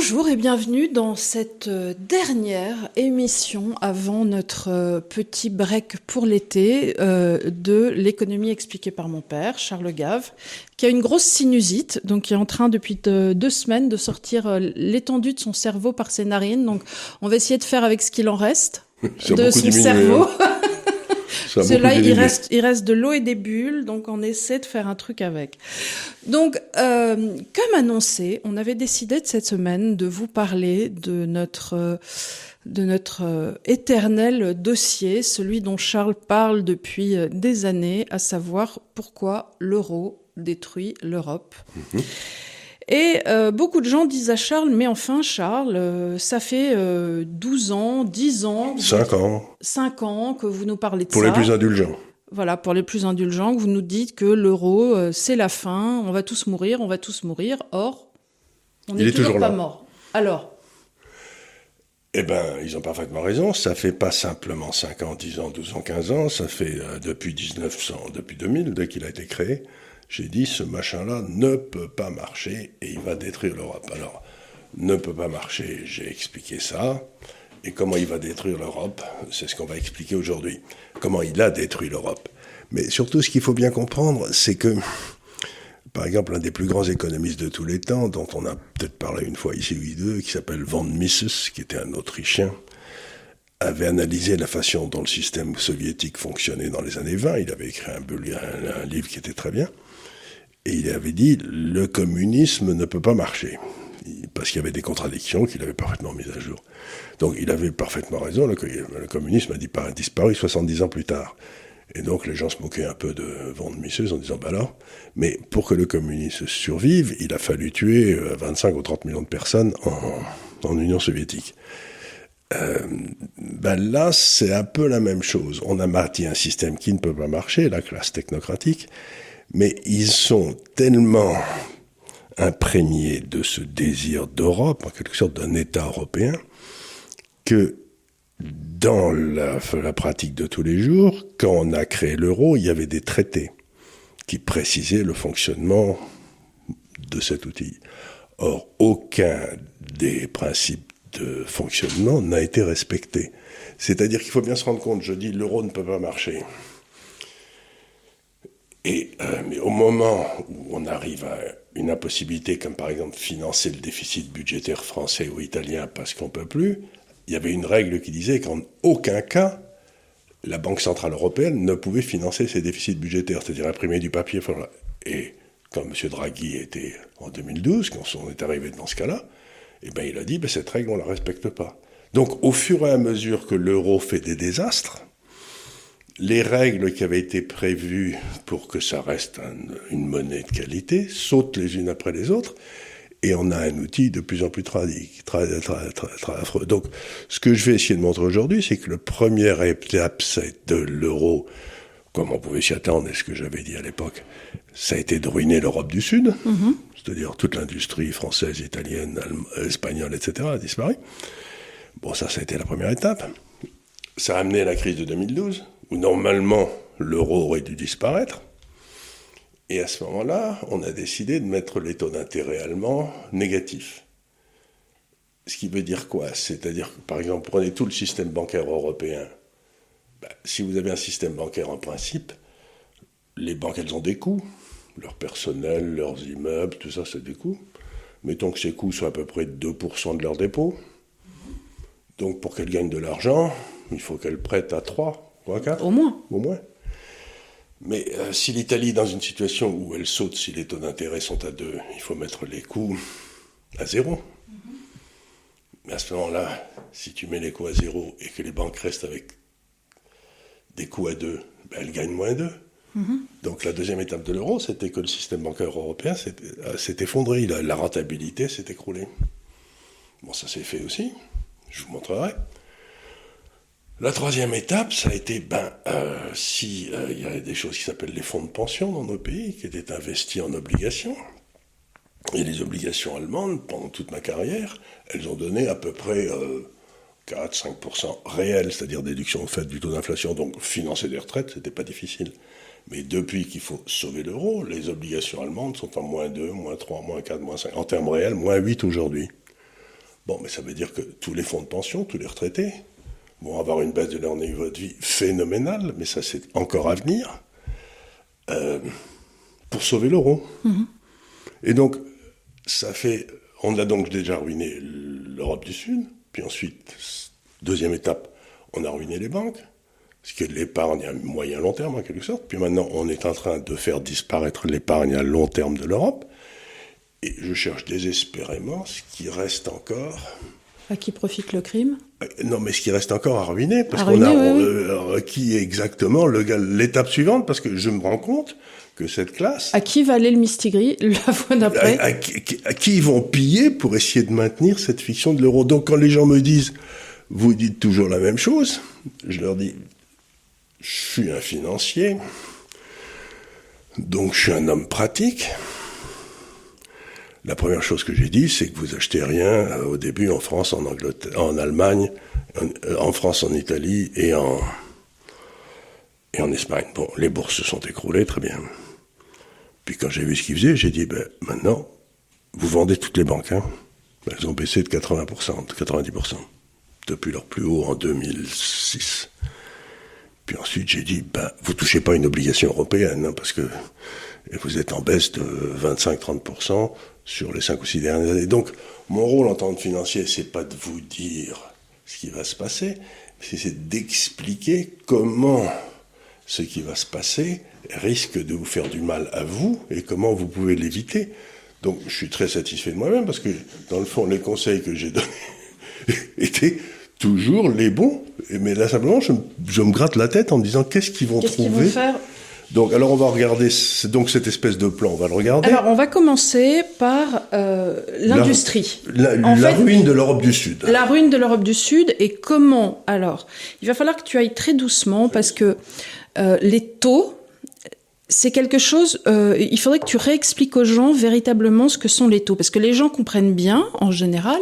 Bonjour et bienvenue dans cette euh, dernière émission avant notre euh, petit break pour l'été euh, de l'économie expliquée par mon père, Charles Gave, qui a une grosse sinusite, donc qui est en train depuis deux semaines de sortir l'étendue de son cerveau par ses narines. Donc on va essayer de faire avec ce qu'il en reste de son cerveau. Cela, il reste, il reste de l'eau et des bulles, donc on essaie de faire un truc avec. Donc, euh, comme annoncé, on avait décidé de cette semaine de vous parler de notre de notre euh, éternel dossier, celui dont Charles parle depuis euh, des années, à savoir pourquoi l'euro détruit l'Europe. Mhm. Et euh, beaucoup de gens disent à Charles, mais enfin Charles, euh, ça fait euh, 12 ans, 10 ans... 5 ans. 5 ans que vous nous parlez de pour ça. Pour les plus indulgents. Voilà, pour les plus indulgents, que vous nous dites que l'euro, euh, c'est la fin, on va tous mourir, on va tous mourir. Or, on n'est toujours, toujours, pas mort. Alors eh ben, ils ont parfaitement raison. Ça fait pas simplement 5 ans, 10 ans, 12 ans, 15 ans. Ça fait depuis 1900, depuis 2000, dès qu'il a été créé j'ai dit ce machin-là ne peut pas marcher et il va détruire l'Europe. Alors, ne peut pas marcher, j'ai expliqué ça. Et comment il va détruire l'Europe, c'est ce qu'on va expliquer aujourd'hui. Comment il a détruit l'Europe? Mais surtout, ce qu'il faut bien comprendre, c'est que, par exemple, un des plus grands économistes de tous les temps, dont on a peut-être parlé une fois ici ou deux, qui s'appelle Von Mises, qui était un Autrichien, avait analysé la façon dont le système soviétique fonctionnait dans les années 20. Il avait écrit un livre qui était très bien. Et il avait dit le communisme ne peut pas marcher. Parce qu'il y avait des contradictions qu'il avait parfaitement mises à jour. Donc il avait parfaitement raison, le, communisme a disparu 70 ans plus tard. Et donc les gens se moquaient un peu de Von Mises en disant, bah alors, mais pour que le communisme survive, il a fallu tuer 25 euh, ou 30 millions de personnes en, Union soviétique. Euh, ben là, c'est un peu la même chose. On a bâti un système qui ne peut pas marcher, la classe technocratique, mais ils sont tellement imprégnés de ce désir d'Europe, en quelque sorte d'un État européen, que dans la, pratique de tous les jours, quand on a créé l'euro, il y avait des traités qui précisaient le fonctionnement de cet outil. Or, aucun des principes de fonctionnement n'a été respecté. C'est-à-dire qu'il faut bien se rendre compte, je dis l'euro ne peut pas marcher. Et euh, mais au moment où on arrive à une impossibilité, comme par exemple financer le déficit budgétaire français ou italien parce qu'on peut plus, il y avait une règle qui disait qu'en aucun cas la Banque centrale européenne ne pouvait financer ses déficits budgétaires, c'est-à-dire imprimer du papier. Et quand M. Draghi était en 2012, quand on est arrivé dans ce cas-là, eh ben, il a dit ben, cette règle on la respecte pas. Donc au fur et à mesure que l'euro fait des désastres, les règles qui avaient été prévues pour que ça reste une monnaie de qualité sautent les unes après les autres, et on a un outil de plus en plus tragique, affreux. Donc, ce que je vais essayer de montrer aujourd'hui, c'est que le premier étape, de l'euro, comme on pouvait s'y attendre, et ce que j'avais dit à l'époque, ça a été de ruiner l'Europe du Sud, mm-hmm. c'est-à-dire toute l'industrie française, italienne, espagnole, etc. a disparu. Bon, ça, ça a été la première étape. Ça a amené à la crise de 2012 où normalement l'euro aurait dû disparaître. Et à ce moment-là, on a décidé de mettre les taux d'intérêt allemands négatifs. Ce qui veut dire quoi? C'est-à-dire que, par exemple, prenez tout le système bancaire européen. Ben, si vous avez un système bancaire en principe, les banques, elles ont des coûts. Leur personnel, leurs immeubles, tout ça, c'est des coûts. Mettons que ces coûts soient à peu près 2% de leurs dépôts. Donc, pour qu'elles gagnent de l'argent, il faut qu'elles prêtent à 3 au moins. Au moins. Mais euh, si l'Italie est dans une situation où elle saute si les taux d'intérêt sont à 2, il faut mettre les coûts à zéro. Mais à ce moment-là, si tu mets les coûts à zéro et que les banques restent avec des coûts à 2, ben elles gagnent moins 2. Mhm. Donc la deuxième étape de l'euro, c'était que le système bancaire européen s'est euh, effondré, la, la rentabilité s'est écroulée. Bon, ça s'est fait aussi, je vous montrerai. La troisième étape, ça a été, ben, euh, si euh, il y a des choses qui s'appellent les fonds de pension dans nos pays, qui étaient investis en obligations, et les obligations allemandes, pendant toute ma carrière, elles ont donné à peu près 4-5% euh, réels, c'est-à-dire déduction au fait du taux d'inflation, donc financer des retraites, c'était pas difficile. Mais depuis qu'il faut sauver l'euro, les obligations allemandes sont en moins 2, moins 3, moins 4, moins 5, en termes réels, moins 8 aujourd'hui. Bon, mais ça veut dire que tous les fonds de pension, tous les retraités, vont avoir une baisse de leur niveau de vie phénoménale, mais ça c'est encore à venir, euh, pour sauver l'euro. Mhm. Et donc, ça fait. On a donc déjà ruiné l'Europe du Sud, puis ensuite, deuxième étape, on a ruiné les banques, ce qui est de l'épargne à moyen long terme en quelque sorte. Puis maintenant, on est en train de faire disparaître l'épargne à long terme de l'Europe. Et je cherche désespérément ce qui reste encore à qui profite le crime euh, Non, mais ce qui reste encore à ruiner, parce qu'on a euh, qui est exactement l'étape suivante, parce que je me rends compte que cette classe. À qui va aller le mistigris la fois d'après à, qui ils vont piller pour essayer de maintenir cette fiction de l'euro Donc quand les gens me disent, vous dites toujours la même chose, je leur dis, je suis un financier, donc je suis un homme pratique. La première chose que j'ai dit, c'est que vous achetez rien euh, au début en France, en Angleterre, en Allemagne, euh, en, France, en Italie et en, et en Espagne. Bon, les bourses se sont écroulées, très bien. Puis quand j'ai vu ce qu'ils faisaient, j'ai dit, ben, maintenant, vous vendez toutes les banques. Hein. Elles ont baissé de 80%, de 90%, depuis leur plus haut en 2006. Puis ensuite, j'ai dit, ben, vous touchez pas une obligation européenne, hein, parce que vous êtes en baisse de 25-30% sur les cinq ou six dernières années. Donc, mon rôle en tant que financier, c'est pas de vous dire ce qui va se passer, c'est d'expliquer comment ce qui va se passer risque de vous faire du mal à vous et comment vous pouvez l'éviter. Donc, je suis très satisfait de moi-même parce que, dans le fond, les conseils que j'ai donnés étaient toujours les bons. Mais là, simplement, je, me gratte la tête en me disant qu'est-ce qu'ils vont trouver. Donc, alors on va regarder donc cette espèce de plan, on va le regarder. Alors, on va commencer par euh, l'industrie. La, ruine de l'Europe du Sud. La ruine de l'Europe du Sud et comment Alors, il va falloir que tu ailles très doucement parce que euh, les taux c'est quelque chose, euh, il faudrait que tu réexpliques aux gens véritablement ce que sont les taux, parce que les gens comprennent bien, en général,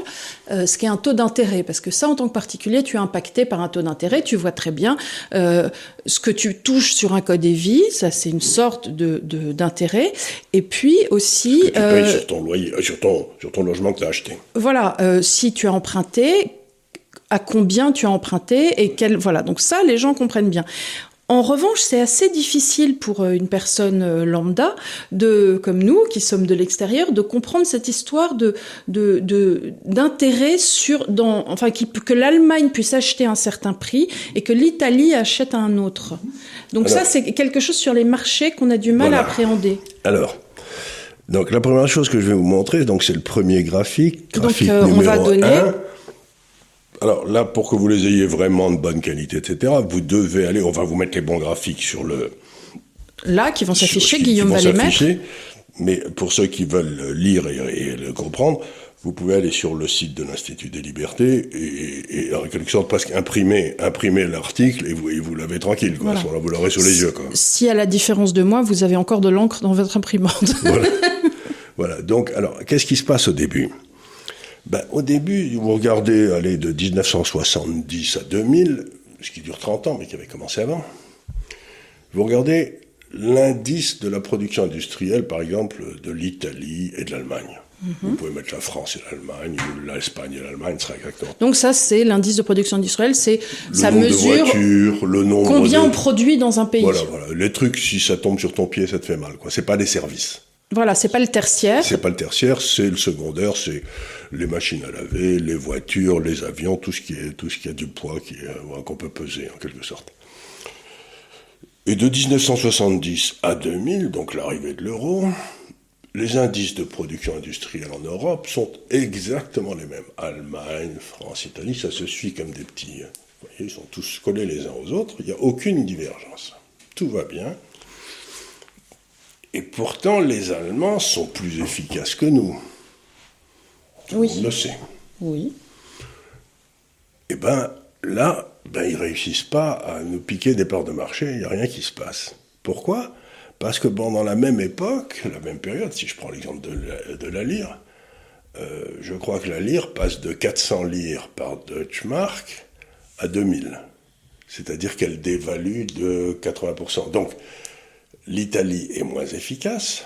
euh, ce qu'est un taux d'intérêt, parce que ça, en tant que particulier, tu es impacté par un taux d'intérêt, tu vois très bien euh, ce que tu touches sur un code EVI, ça c'est une sorte de d'intérêt, et puis aussi... tu payes sur ton loyer, sur ton, sur ton logement que tu as acheté. Voilà, si tu as emprunté, à combien tu as emprunté et quel voilà. Donc ça les gens comprennent bien en revanche, c'est assez difficile pour euh, une personne euh, lambda, de, comme nous, qui sommes de l'extérieur, de comprendre cette histoire de, d'intérêt sur, dans, enfin, que l'Allemagne puisse acheter un certain prix et que l'Italie achète un autre. Donc ça, c'est quelque chose sur les marchés qu'on a du mal à appréhender. Alors, donc la première chose que je vais vous montrer, donc c'est le premier graphique, graphique donc, euh, on va donner alors là, pour que vous les ayez vraiment de bonne qualité, etc., vous devez aller, on va vous mettre les bons graphiques sur le... Là, qui vont s'afficher, Guillaume va les mettre. Mais pour ceux qui veulent lire et, le comprendre, vous pouvez aller sur le site de l'Institut des Libertés et, en quelque sorte presque imprimer, imprimer l'article et vous, vous l'avez tranquille. Quoi. vous l'aurez sous les yeux. Quoi. Si à la différence de moi, vous avez encore de l'encre dans votre imprimante. voilà. voilà. Donc, alors, qu'est-ce qui se passe au début? Ben, Au début, vous regardez allez, de 1970 à 2000, ce qui dure 30 ans, mais qui avait commencé avant, vous regardez l'indice de la production industrielle, par exemple, de l'Italie et de l'Allemagne. Mhm. Vous pouvez mettre la France et l'Allemagne, ou l'Espagne et l'Allemagne, sera exactement. Donc ça, c'est l'indice de production industrielle, c'est ça mesure le nombre combien on produit dans un pays. Voilà, voilà. Les trucs, si ça tombe sur ton pied, ça te fait mal. Quoi. C'est pas des services. Voilà, c'est pas le tertiaire. C'est pas le tertiaire, c'est le secondaire, c'est les machines à laver, les voitures, les avions, tout ce qui est tout ce qui a du poids qui euh, qu'on peut peser en quelque sorte. Et de 1970 à 2000, donc l'arrivée de l'euro, les indices de production industrielle en Europe sont exactement les mêmes. Allemagne, France, Italie, ça se suit comme des petits. Euh, vous voyez, ils sont tous collés les uns aux autres. Il n'y a aucune divergence. Tout va bien. Et pourtant, les Allemands sont plus efficaces que nous. oui. On le sait. Oui. Eh bien, là, ben, ils réussissent pas à nous piquer des parts de marché, il n'y a rien qui se passe. Pourquoi? Parce que pendant la même époque, la même période, si je prends l'exemple de, la, lire, euh, je crois que la lire passe de 400 lire par Deutschmark à 2000. C'est-à-dire qu'elle dévalue de 80%. Donc, l'Italie est moins efficace.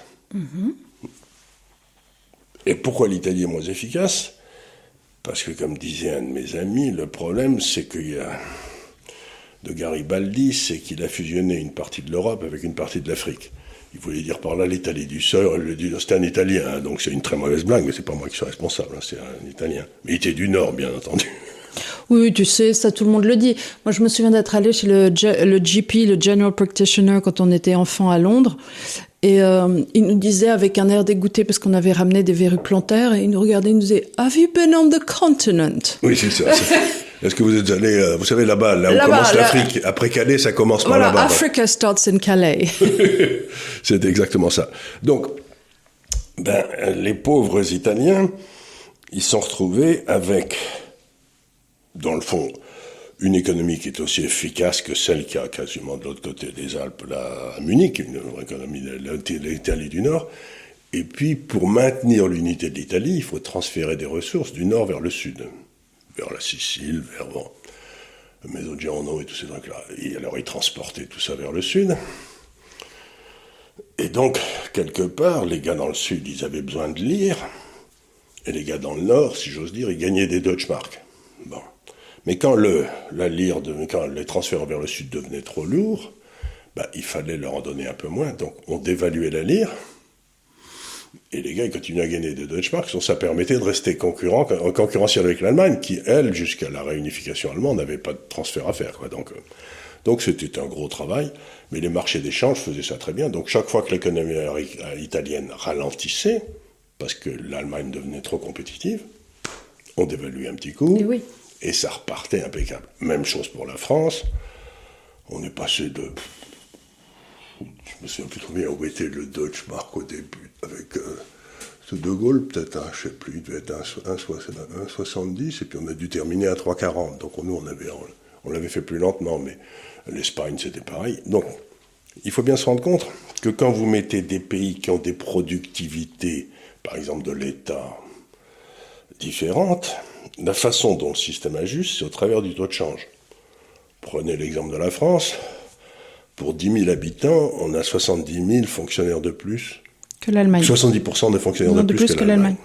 Et pourquoi l'Italie est moins efficace? Parce que, comme disait un de mes amis, le problème, c'est qu'il y a de Garibaldi, c'est qu'il a fusionné une partie de l'Europe avec une partie de l'Afrique. Il voulait dire par là l'Italie du Sud, c'était un Italien, hein, donc c'est une très mauvaise blague, mais c'est pas moi qui suis responsable, hein, c'est un Italien. Mais il était du Nord, bien entendu. Oui, tu sais, ça tout le monde le dit. Moi, je me souviens d'être allé chez le, le GP, le General Practitioner, quand on était enfant à Londres. Et euh, il nous disait avec un air dégoûté parce qu'on avait ramené des verrues plantaires et il nous regardait, il nous disait Have you been on the continent? Oui, c'est ça. Est-ce que vous êtes allé, euh, vous savez, là-bas, là où commence l'Afrique Après Calais, ça commence par là-bas. Africa starts in Calais. c'est exactement ça. Donc, ben, les pauvres Italiens, ils sont retrouvés avec, dans le fond, une économie qui est aussi efficace que celle qui a quasiment de l'autre côté des Alpes, là, à Munich, une économie de l'Italie du Nord. Et puis, pour maintenir l'unité de l'Italie, il faut transférer des ressources du nord vers le sud, vers la Sicile, vers bon, Mezzogiorno et tous ces trucs-là. Et alors, ils transportaient tout ça vers le sud. Et donc, quelque part, les gars dans le sud, ils avaient besoin de lire, et les gars dans le nord, si j'ose dire, ils gagnaient des Deutschmark. Bon. Mais quand, le, la lire de, quand les transferts vers le sud devenaient trop lourds, bah, il fallait leur en donner un peu moins. Donc on dévaluait la lire. Et les gars, ils continuaient à gagner des Deutschmarks, donc ça permettait de rester concurrent, concurrentiel avec l'Allemagne, qui, elle, jusqu'à la réunification allemande, n'avait pas de transfert à faire. Euh, donc c'était un gros travail, mais les marchés d'échange faisaient ça très bien. Donc chaque fois que l'économie italienne ralentissait, parce que l'Allemagne devenait trop compétitive, on dévaluait un petit coup. Et oui et ça repartait impeccable. Même chose pour la France. On est passé de. Je me souviens plus trop bien où était le Deutsche Mark au début, avec euh, De Gaulle, peut-être, je sais plus, il devait être 1,70, et puis on a dû terminer à 3,40. Donc nous, on avait, on, l'avait fait plus lentement, mais l'Espagne, c'était pareil. Donc, il faut bien se rendre compte que quand vous mettez des pays qui ont des productivités, par exemple de l'État, différentes, la façon dont le système ajuste, c'est au travers du taux de change. Prenez l'exemple de la France. Pour 10 000 habitants, on a 70 000 fonctionnaires de plus. Que l'Allemagne. 70% de fonctionnaires de, plus, que, l'Allemagne.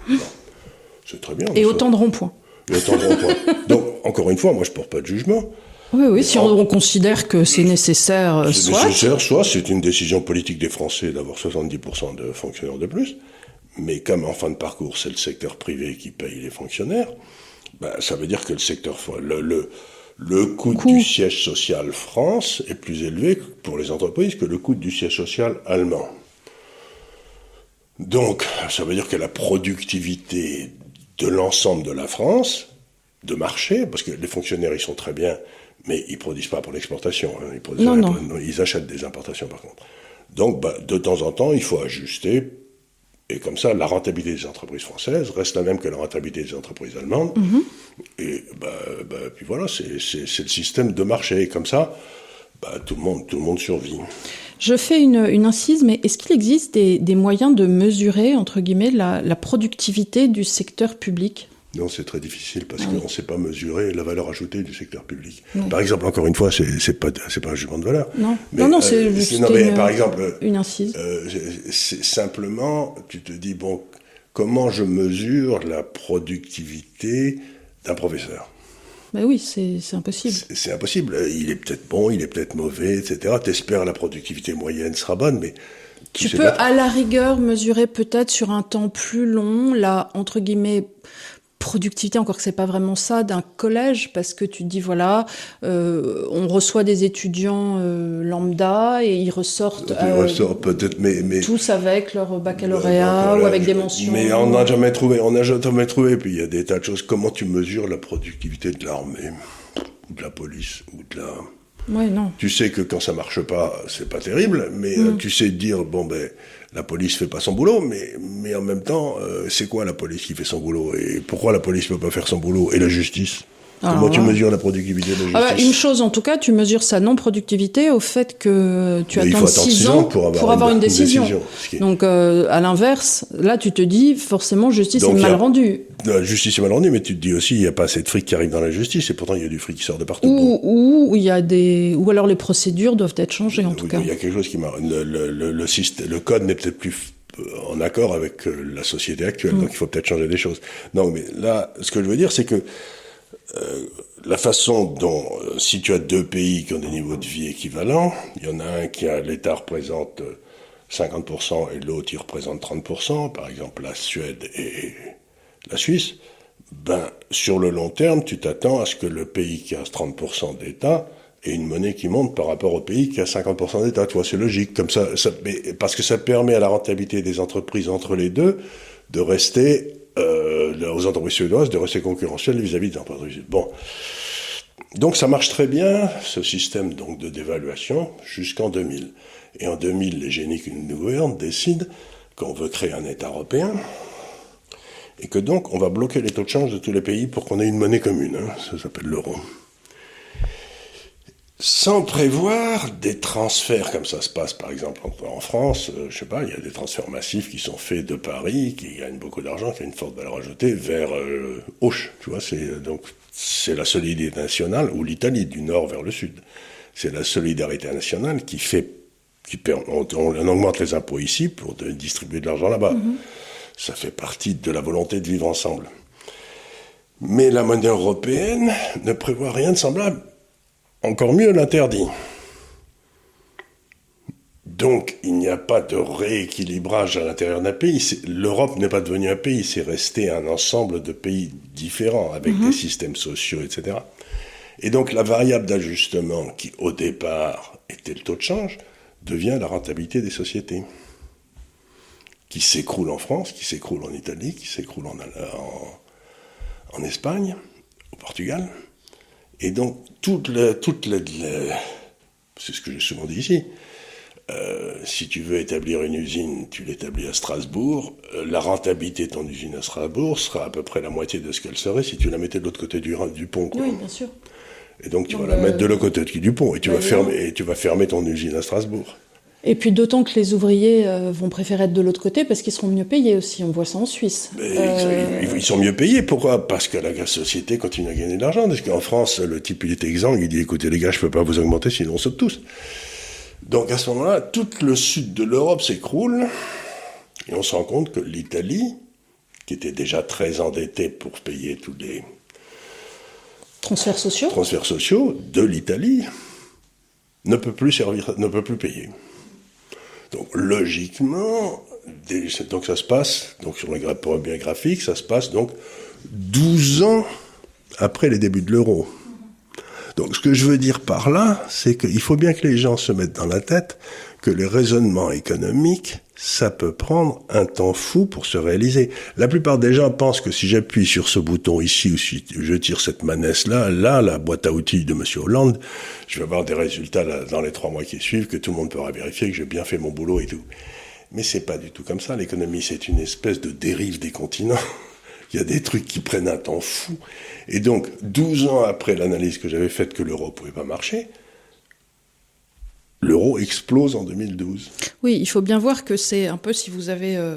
C'est très bien. Et autant de ronds-points. Et autant de ronds-points. Donc, encore une fois, moi, je ne porte pas de jugement. Oui, oui, si on, considère que c'est nécessaire, soit. C'est nécessaire, soit c'est une décision politique des Français d'avoir 70% de fonctionnaires de plus. Mais comme en fin de parcours, c'est le secteur privé qui paye les fonctionnaires, ben, ça veut dire que le secteur, le, le, le coût, du siège social France est plus élevé pour les entreprises que le coût du siège social allemand. Donc, ça veut dire que la productivité de l'ensemble de la France, de marché, parce que les fonctionnaires, ils sont très bien, mais ils produisent pas pour l'exportation. Hein, ils, non, non. ils achètent des importations, par contre. Donc, bah, de temps en temps, il faut ajuster et comme ça, la rentabilité des entreprises françaises reste la même que la rentabilité des entreprises allemandes. Mhm. Et bah, bah, puis voilà, c'est le système de marché. Et comme ça, bah, tout, le monde, tout le monde survit. Je fais une, une incise, mais est-ce qu'il existe des, des, moyens de mesurer, entre guillemets, la, la productivité du secteur public? Non, c'est très difficile parce ah qu'on ne sait pas mesurer la valeur ajoutée du secteur public. Par exemple, encore une fois, c'est n'est pas un jugement de valeur. Non, non, non c'est euh, par exemple une incise. Euh, c'est simplement, tu te dis bon, comment je mesure la productivité d'un professeur? Ben oui, c'est impossible. C'est impossible. Il est peut-être bon, il est peut-être mauvais, etc. T'espères la productivité moyenne sera bonne, mais tu peux à la rigueur mesurer peut-être sur un temps plus long la entre guillemets productivité, encore que c'est pas vraiment ça, d'un collège, parce que tu te dis voilà, euh, on reçoit des étudiants euh, lambda et ils ressortent, euh, peut-être, mais, mais, tous avec leur baccalauréat ou avec des mentions. Mais on n'a jamais trouvé, on n'a jamais trouvé. Puis il y a des tas de choses. Comment tu mesures la productivité de l'armée ou de la police ou de la Ouais, non. Tu sais que quand ça marche pas, c'est pas terrible, mais mm. tu sais dire bon ben la police fait pas son boulot, mais, mais en même temps, euh, c'est quoi la police qui fait son boulot? Et pourquoi la police peut pas faire son boulot? Et la justice? Comment tu mesures la productivité de la ah bah, justice Une chose, en tout cas, tu mesures sa non-productivité au fait que tu attends 6 ans pour avoir, une, décision. Donc, euh, à l'inverse, là, tu te dis, forcément, justice est mal rendue. La justice est mal rendue, mais tu te dis aussi, il n'y a pas assez de fric qui arrive dans la justice, et pourtant, il y a du fric qui sort de partout. Ou, il y a des, ou alors les procédures doivent être changées, en tout cas. Il y a quelque chose qui m'a, le, le, le, le, code n'est peut-être plus en accord avec euh, la société actuelle. Mm. Donc il faut peut-être changer des choses. Non, mais là, ce que je veux dire, c'est que euh, la façon dont, euh, si tu as deux pays qui ont des niveaux de vie équivalents, il y en a un qui a l'État représente 50% et l'autre il représente 30%, par exemple la Suède et la Suisse, ben sur le long terme, tu t'attends à ce que le pays qui a 30% d'État et une monnaie qui monte par rapport au pays qui a 50% d'État. Tu vois, c'est logique. Parce que ça permet à la rentabilité des entreprises entre les deux de rester, euh, aux entreprises suédoises, de rester concurrentielles vis-à-vis des entreprises. Bon. Donc ça marche très bien, ce système donc de dévaluation, jusqu'en 2000. Et en 2000, les génies qui nous gouvernent décident qu'on veut créer un État européen, et que donc on va bloquer les taux de change de tous les pays pour qu'on ait une monnaie commune. Hein. Ça s'appelle l'euro sans prévoir des transferts comme ça se passe par exemple en France, euh, je sais pas, il y a des transferts massifs qui sont faits de Paris, qui gagnent beaucoup d'argent, qui ont une forte valeur ajoutée, vers euh, Auch, tu vois, c'est euh, donc c'est la solidarité nationale ou l'Italie du nord vers le sud. C'est la solidarité nationale qui fait qui on, on, augmente les impôts ici pour distribuer de l'argent là-bas. Mm-hmm. Ça fait partie de la volonté de vivre ensemble. Mais la monnaie européenne ne prévoit rien de semblable encore mieux l'interdit. Donc il n'y a pas de rééquilibrage à l'intérieur d'un pays. L'Europe n'est pas devenue un pays, c'est resté un ensemble de pays différents avec mhm. des systèmes sociaux, etc. Et donc la variable d'ajustement qui au départ était le taux de change devient la rentabilité des sociétés qui s'écroule en France, qui s'écroule en Italie, qui s'écroule en, en Espagne, au Portugal. Et donc, toutes les, toutes les, c'est ce que j'ai souvent dit ici, euh, si tu veux établir une usine, tu l'établis à Strasbourg, euh, la rentabilité de ton usine à Strasbourg sera à peu près la moitié de ce qu'elle serait si tu la mettais de l'autre côté du, du pont. Oui, bien sûr. Et donc tu vas la mettre de l'autre côté du pont et tu, vas fermer, et tu vas fermer ton usine à Strasbourg. Et puis d'autant que les ouvriers euh, vont préférer être de l'autre côté parce qu'ils seront mieux payés aussi. On voit ça en Suisse. Euh, ils sont mieux payés. Pourquoi? Parce que la société continue à gagner de l'argent. Parce qu'en France, le type il est exempt. Il dit écoutez les gars, je peux pas vous augmenter sinon on saute tous. Donc à ce moment-là, tout le sud de l'Europe s'écroule et on se rend compte que l'Italie, qui était déjà très endettée pour payer tous les transferts sociaux, transferts sociaux de l'Italie, ne peut plus servir, ne peut plus payer. Donc logiquement, donc ça se passe, donc sur le premier graphique, ça se passe donc 12 ans après les débuts de l'euro. Donc ce que je veux dire par là, c'est qu'il faut bien que les gens se mettent dans la tête que les raisonnements économiques, ça peut prendre un temps fou pour se réaliser. La plupart des gens pensent que si j'appuie sur ce bouton ici ou si je tire cette manette-là, là, la boîte à outils de Monsieur Hollande, je vais avoir des résultats dans les trois mois qui suivent, que tout le monde pourra vérifier que j'ai bien fait mon boulot et tout. Mais c'est pas du tout comme ça. L'économie, c'est une espèce de dérive des continents. Il y a des trucs qui prennent un temps fou. Et donc, 12 ans après l'analyse que j'avais faite que l'euro pouvait pas marcher, l'euro explose en 2012. Oui, il faut bien voir que c'est un peu si vous avez euh,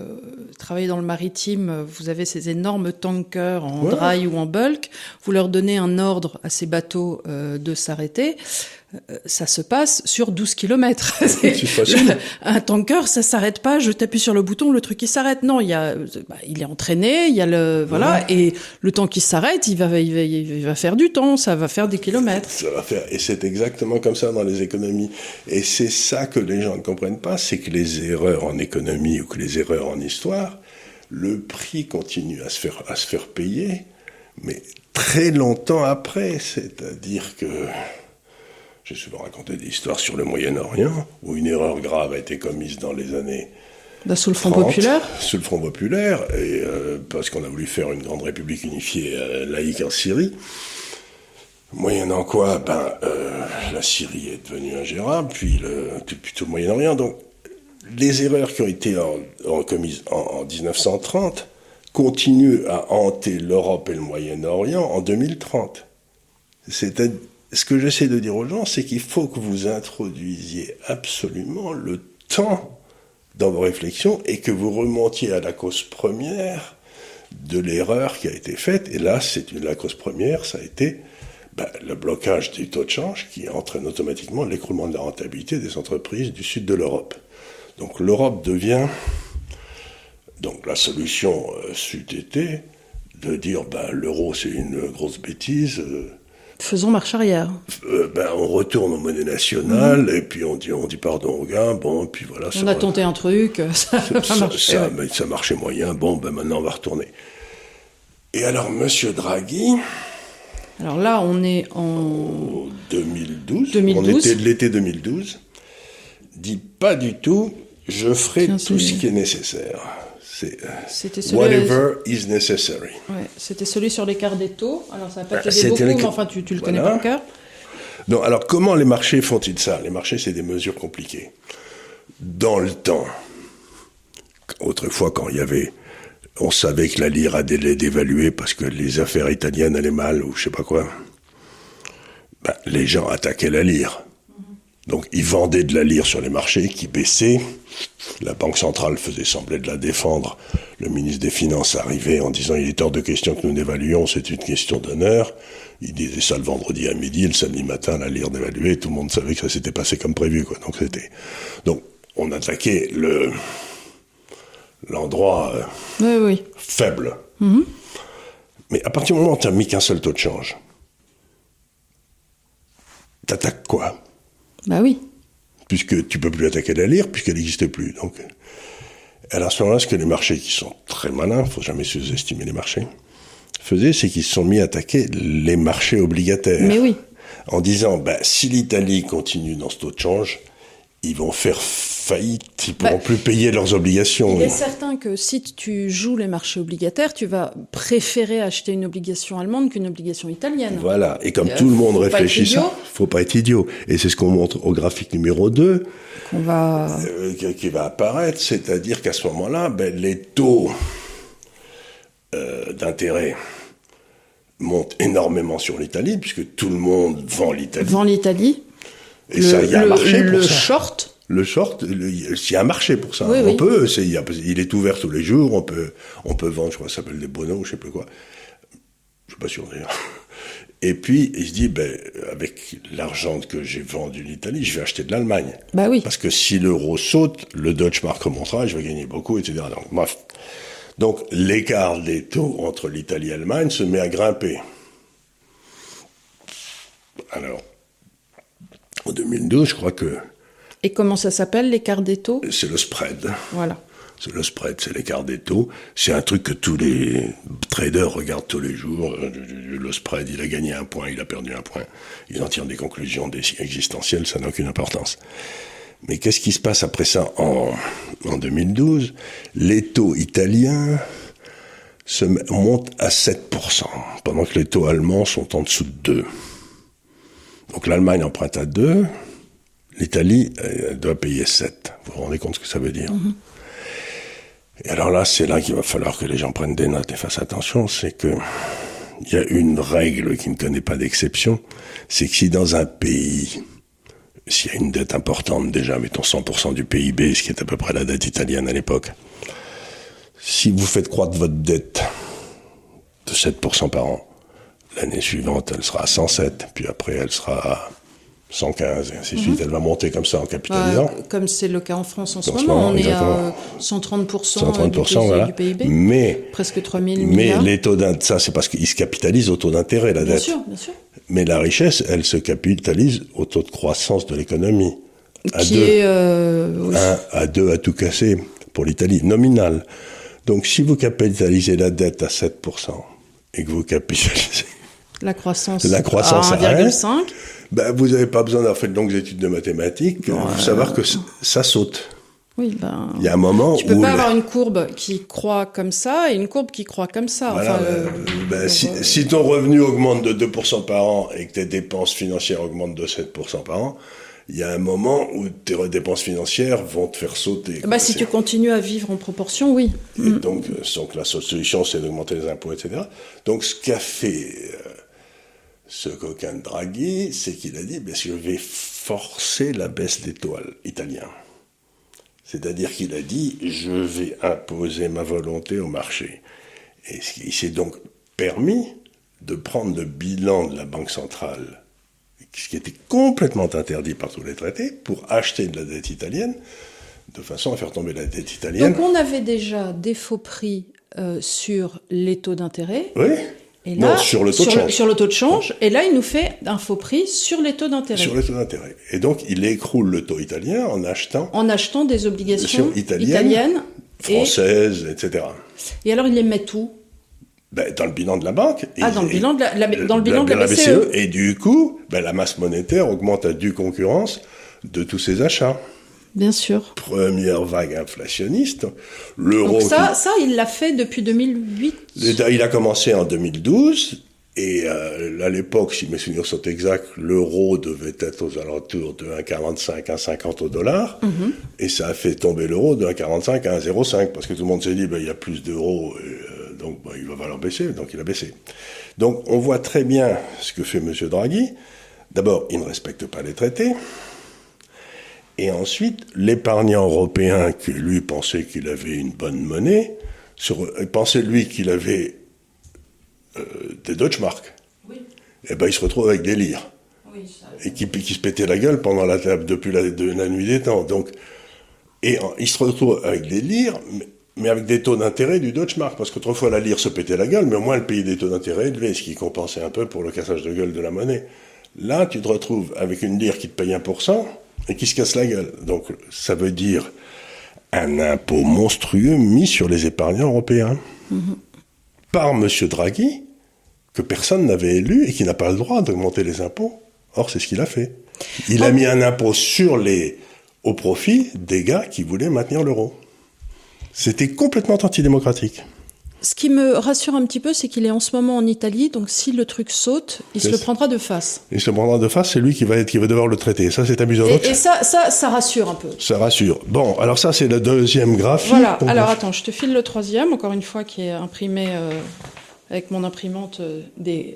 travaillé dans le maritime, vous avez ces énormes tankers en dry ou en bulk, vous leur donnez un ordre à ces bateaux euh, de s'arrêter. Euh, ça se passe sur 12 km. un tanker, ça s'arrête pas, je t'appuie sur le bouton, le truc il s'arrête. Non, il y a, bah, il est entraîné, il y a le, voilà, et le temps qui s'arrête, il va, il va, il va faire du temps, ça va faire des kilomètres. Ça va faire, et c'est exactement comme ça dans les économies. Et c'est ça que les gens ne comprennent pas, c'est que les erreurs en économie ou que les erreurs en histoire, le prix continue à se faire, à se faire payer, mais très longtemps après. C'est-à-dire que, j'ai souvent raconté des histoires sur le Moyen-Orient, où une erreur grave a été commise dans les années. Bah, sous le Front populaire Sous le Front populaire, et, euh, parce qu'on a voulu faire une grande république unifiée euh, laïque en Syrie. Moyennant quoi, ben, euh, la Syrie est devenue ingérable, puis, le, tout le Moyen-Orient. Donc, les erreurs qui ont été commises en, en 1930 continuent à hanter l'Europe et le Moyen-Orient en 2030. C'est-à-dire ce que j'essaie de dire aux gens, c'est qu'il faut que vous introduisiez absolument le temps dans vos réflexions et que vous remontiez à la cause première de l'erreur qui a été faite. Et là, c'est la cause première, ça a été ben, le blocage du taux de change qui entraîne automatiquement l'écroulement de la rentabilité des entreprises du sud de l'Europe. Donc l'Europe devient Donc la solution euh, c'eût été de dire ben, l'euro c'est une grosse bêtise. euh, Faisons marche arrière. euh, ben, on retourne aux monnaies nationales et puis on dit, on dit pardon aux gars. Bon, puis voilà. On a tenté un truc, ça pas ça, marché. ça, ouais. mais ça marchait moyen. Bon, ben maintenant on va retourner. Et alors, Monsieur Draghi, Alors là, on est en... en 2012, 2012. on était de l'été 2012, dit pas du tout, je ferai Tiens, tout ce qui est nécessaire. Euh, C'était celui, whatever is necessary. ouais, c'était celui sur l'écart des taux. Alors ça n'a pas Ah, t'aider beaucoup, mais enfin tu, tu le connais par cœur. Donc, alors, comment les marchés font-ils ça? Les marchés, c'est des mesures compliquées. Dans le temps, autrefois, quand il y avait, on savait que la lire allait dévaluer parce que les affaires italiennes allaient mal ou je sais pas quoi, ben, les gens attaquaient la lire. Donc, ils vendaient de la lire sur les marchés qui baissaient. La Banque centrale faisait sembler de la défendre. Le ministre des Finances arrivait en disant il est hors de question que nous dévaluions, c'est une question d'honneur. Il disait ça le vendredi à midi, le samedi matin, la lire dévaluée, tout le monde savait que ça s'était passé comme prévu, quoi. Donc c'était, donc on attaquait le l'endroit euh, Oui, oui. faible. Mais à partir du moment où tu n'as mis qu'un seul taux de change, t'attaques quoi? Bah oui. puisque tu peux plus attaquer la lire, puisqu'elle n'existe plus. Donc, alors à ce moment-là, ce que les marchés qui sont très malins, faut jamais sous-estimer les marchés, faisaient, c'est qu'ils se sont mis à attaquer les marchés obligataires. Mais oui. En disant, bah, si l'Italie continue dans ce taux de change, ils vont faire faillite, ils pourront Bah, plus payer leurs obligations. Il est certain que si tu joues les marchés obligataires, tu vas préférer acheter une obligation allemande qu'une obligation italienne. Voilà. Et comme Euh, tout le monde réfléchit être idiot. ça, faut pas être idiot. Et c'est ce qu'on montre au graphique numéro 2. On va... euh, qui- qui va apparaître, c'est-à-dire qu'à ce moment-là, ben, les taux euh, d'intérêt montent énormément sur l'Italie, puisque tout le monde vend l'Italie. Vend l'Italie. Et le, ça, il y a un le- marché le pour ça. short. Le short, le- il y a un marché pour ça. Oui, on oui. peut, c'est- il, est ouvert tous les jours, on peut, on peut vendre, je crois ça s'appelle des bonos, je sais plus quoi. Je suis pas sûr d'ailleurs. Et puis, il se dit, ben, avec l'argent que j'ai vendu l'Italie, je vais acheter de l'Allemagne. Bah oui. Parce que si l'euro saute, le Deutsche Mark remontera, je vais gagner beaucoup, etc. Donc, bref. Donc, l'écart des taux entre l'Italie et l'Allemagne se met à grimper. Alors, en 2012, je crois que Et comment ça s'appelle, l'écart des taux? C'est le spread. Voilà. C'est le spread, c'est l'écart des taux. C'est un truc que tous les traders regardent tous les jours. Le spread, il a gagné un point, il a perdu un point. Ils en tirent des conclusions des- existentielles, ça n'a aucune importance. Mais qu'est-ce qui se passe après ça en, en 2012 Les taux italiens se montent à 7%, pendant que les taux allemands sont en dessous de 2. Donc l'Allemagne emprunte à 2, l'Italie euh, doit payer 7. Vous vous rendez compte ce que ça veut dire? Et alors là, c'est là qu'il va falloir que les gens prennent des notes et fassent attention, c'est que il y a une règle qui ne connaît pas d'exception, c'est que si dans un pays, s'il y a une dette importante déjà, mettons 100% du PIB, ce qui est à peu près la dette italienne à l'époque, si vous faites croître votre dette de 7% par an, l'année suivante, elle sera à 107, puis après, elle sera à 115, et ainsi de suite. Elle va monter comme ça en capitalisant. Comme c'est le cas en France en ce En ce moment, moment, on est exactement. à euh, 130%, 130%, du, voilà. du PIB. Mais Presque 3000 Mais milliards. les taux d'intérêt, ça c'est parce qu'ils se capitalisent au taux d'intérêt, la Bien dette. sûr, bien sûr. Mais la richesse, elle se capitalise au taux de croissance de l'économie. À Qui deux. est... euh. Un à deux à tout casser pour l'Italie, nominal. Donc si vous capitalisez la dette à 7% et que vous capitalisez, La croissance, La croissance à à 1,5. ben, vous n'avez pas besoin d'avoir fait de longues études de mathématiques pour savoir que ça saute. Oui, ben... Il y a un moment Tu peux où pas la- avoir une courbe qui croît comme ça et une courbe qui croît comme ça. Voilà, enfin, euh, le- ben, si, euh, si ton revenu augmente de 2% par an et que tes dépenses financières augmentent de 7% par an, il y a un moment où tes dépenses financières vont te faire sauter. bah, si tu continues à vivre en proportion, oui. et donc, euh, donc la seule solution, c'est d'augmenter les impôts, etc. Donc ce qu'a fait euh, ce coquin de Draghi, c'est qu'il a dit, ben, je vais forcer la baisse des taux italiens. C'est-à-dire qu'il a dit, je vais imposer ma volonté au marché. Et il s'est donc permis de prendre le bilan de la Banque centrale, ce qui était complètement interdit par tous les traités, pour acheter de la dette italienne, de façon à faire tomber la dette italienne. Donc on avait déjà des faux prix euh, sur les taux d'intérêt. Oui. Et Non, sur le taux de change. sur le taux de change. Et là, il nous fait un faux prix sur les taux d'intérêt. Sur les taux d'intérêt. Et donc, il écroule le taux italien en achetant En achetant des obligations italiennes, italiennes. et, françaises, etc. et alors, il les met où Ben, dans le bilan de la banque. Ah, Et- dans le bilan de la- la- dans le bilan de la BCE. Et du coup, ben, la masse monétaire augmente à due concurrence de tous ces achats. Bien sûr. Première vague inflationniste. L'euro. Donc ça, qui- ça, il l'a fait depuis 2008. Il a commencé en 2012. Et euh, à l'époque, si mes souvenirs sont exacts, l'euro devait être aux alentours de 1,45, 1,50 au dollar. Mhm. Et ça a fait tomber l'euro de 1,45 à 1,05 parce que tout le monde s'est dit, ben, il y a plus d'euros, euh, donc ben, il va falloir baisser. Donc il a baissé. Donc on voit très bien ce que fait M. Draghi. D'abord, il ne respecte pas les traités. Et ensuite, l'épargnant européen qui, lui, pensait qu'il avait une bonne monnaie, sur, pensait, lui, qu'il avait euh, des Deutschmark. Et ben, il se retrouve avec des lires. Et qui, qui se pétait la gueule pendant la table depuis la, de la nuit des temps. Donc, et en- il se retrouve avec des lires, mais, mais avec des taux d'intérêt du Deutschmark. Parce qu'autrefois, la lire se pétait la gueule, mais au moins, elle payait des taux d'intérêt élevés, ce qui compensait un peu pour le cassage de gueule de la monnaie. Là, tu te retrouves avec une lire qui te paye 1% et qui se casse la gueule. Donc, ça veut dire un impôt monstrueux mis sur les épargnants européens. Par M. Draghi, que personne n'avait élu et qui n'a pas le droit d'augmenter les impôts. Or, c'est ce qu'il a fait. Il a mis un impôt sur les, au profit des gars qui voulaient maintenir l'euro. C'était complètement antidémocratique. Ce qui me rassure un petit peu, c'est qu'il est en ce moment en Italie, donc si le truc saute, il se le prendra de face. Il se prendra de face, c'est lui qui va, être, qui va devoir le traiter. Ça, c'est amusant. Donc, Et, ça, ça, ça rassure un peu. ça rassure. Bon, alors ça, c'est le deuxième graphique. Voilà. Alors attends, je te file le troisième, encore une fois, qui est imprimé euh, avec mon imprimante euh, des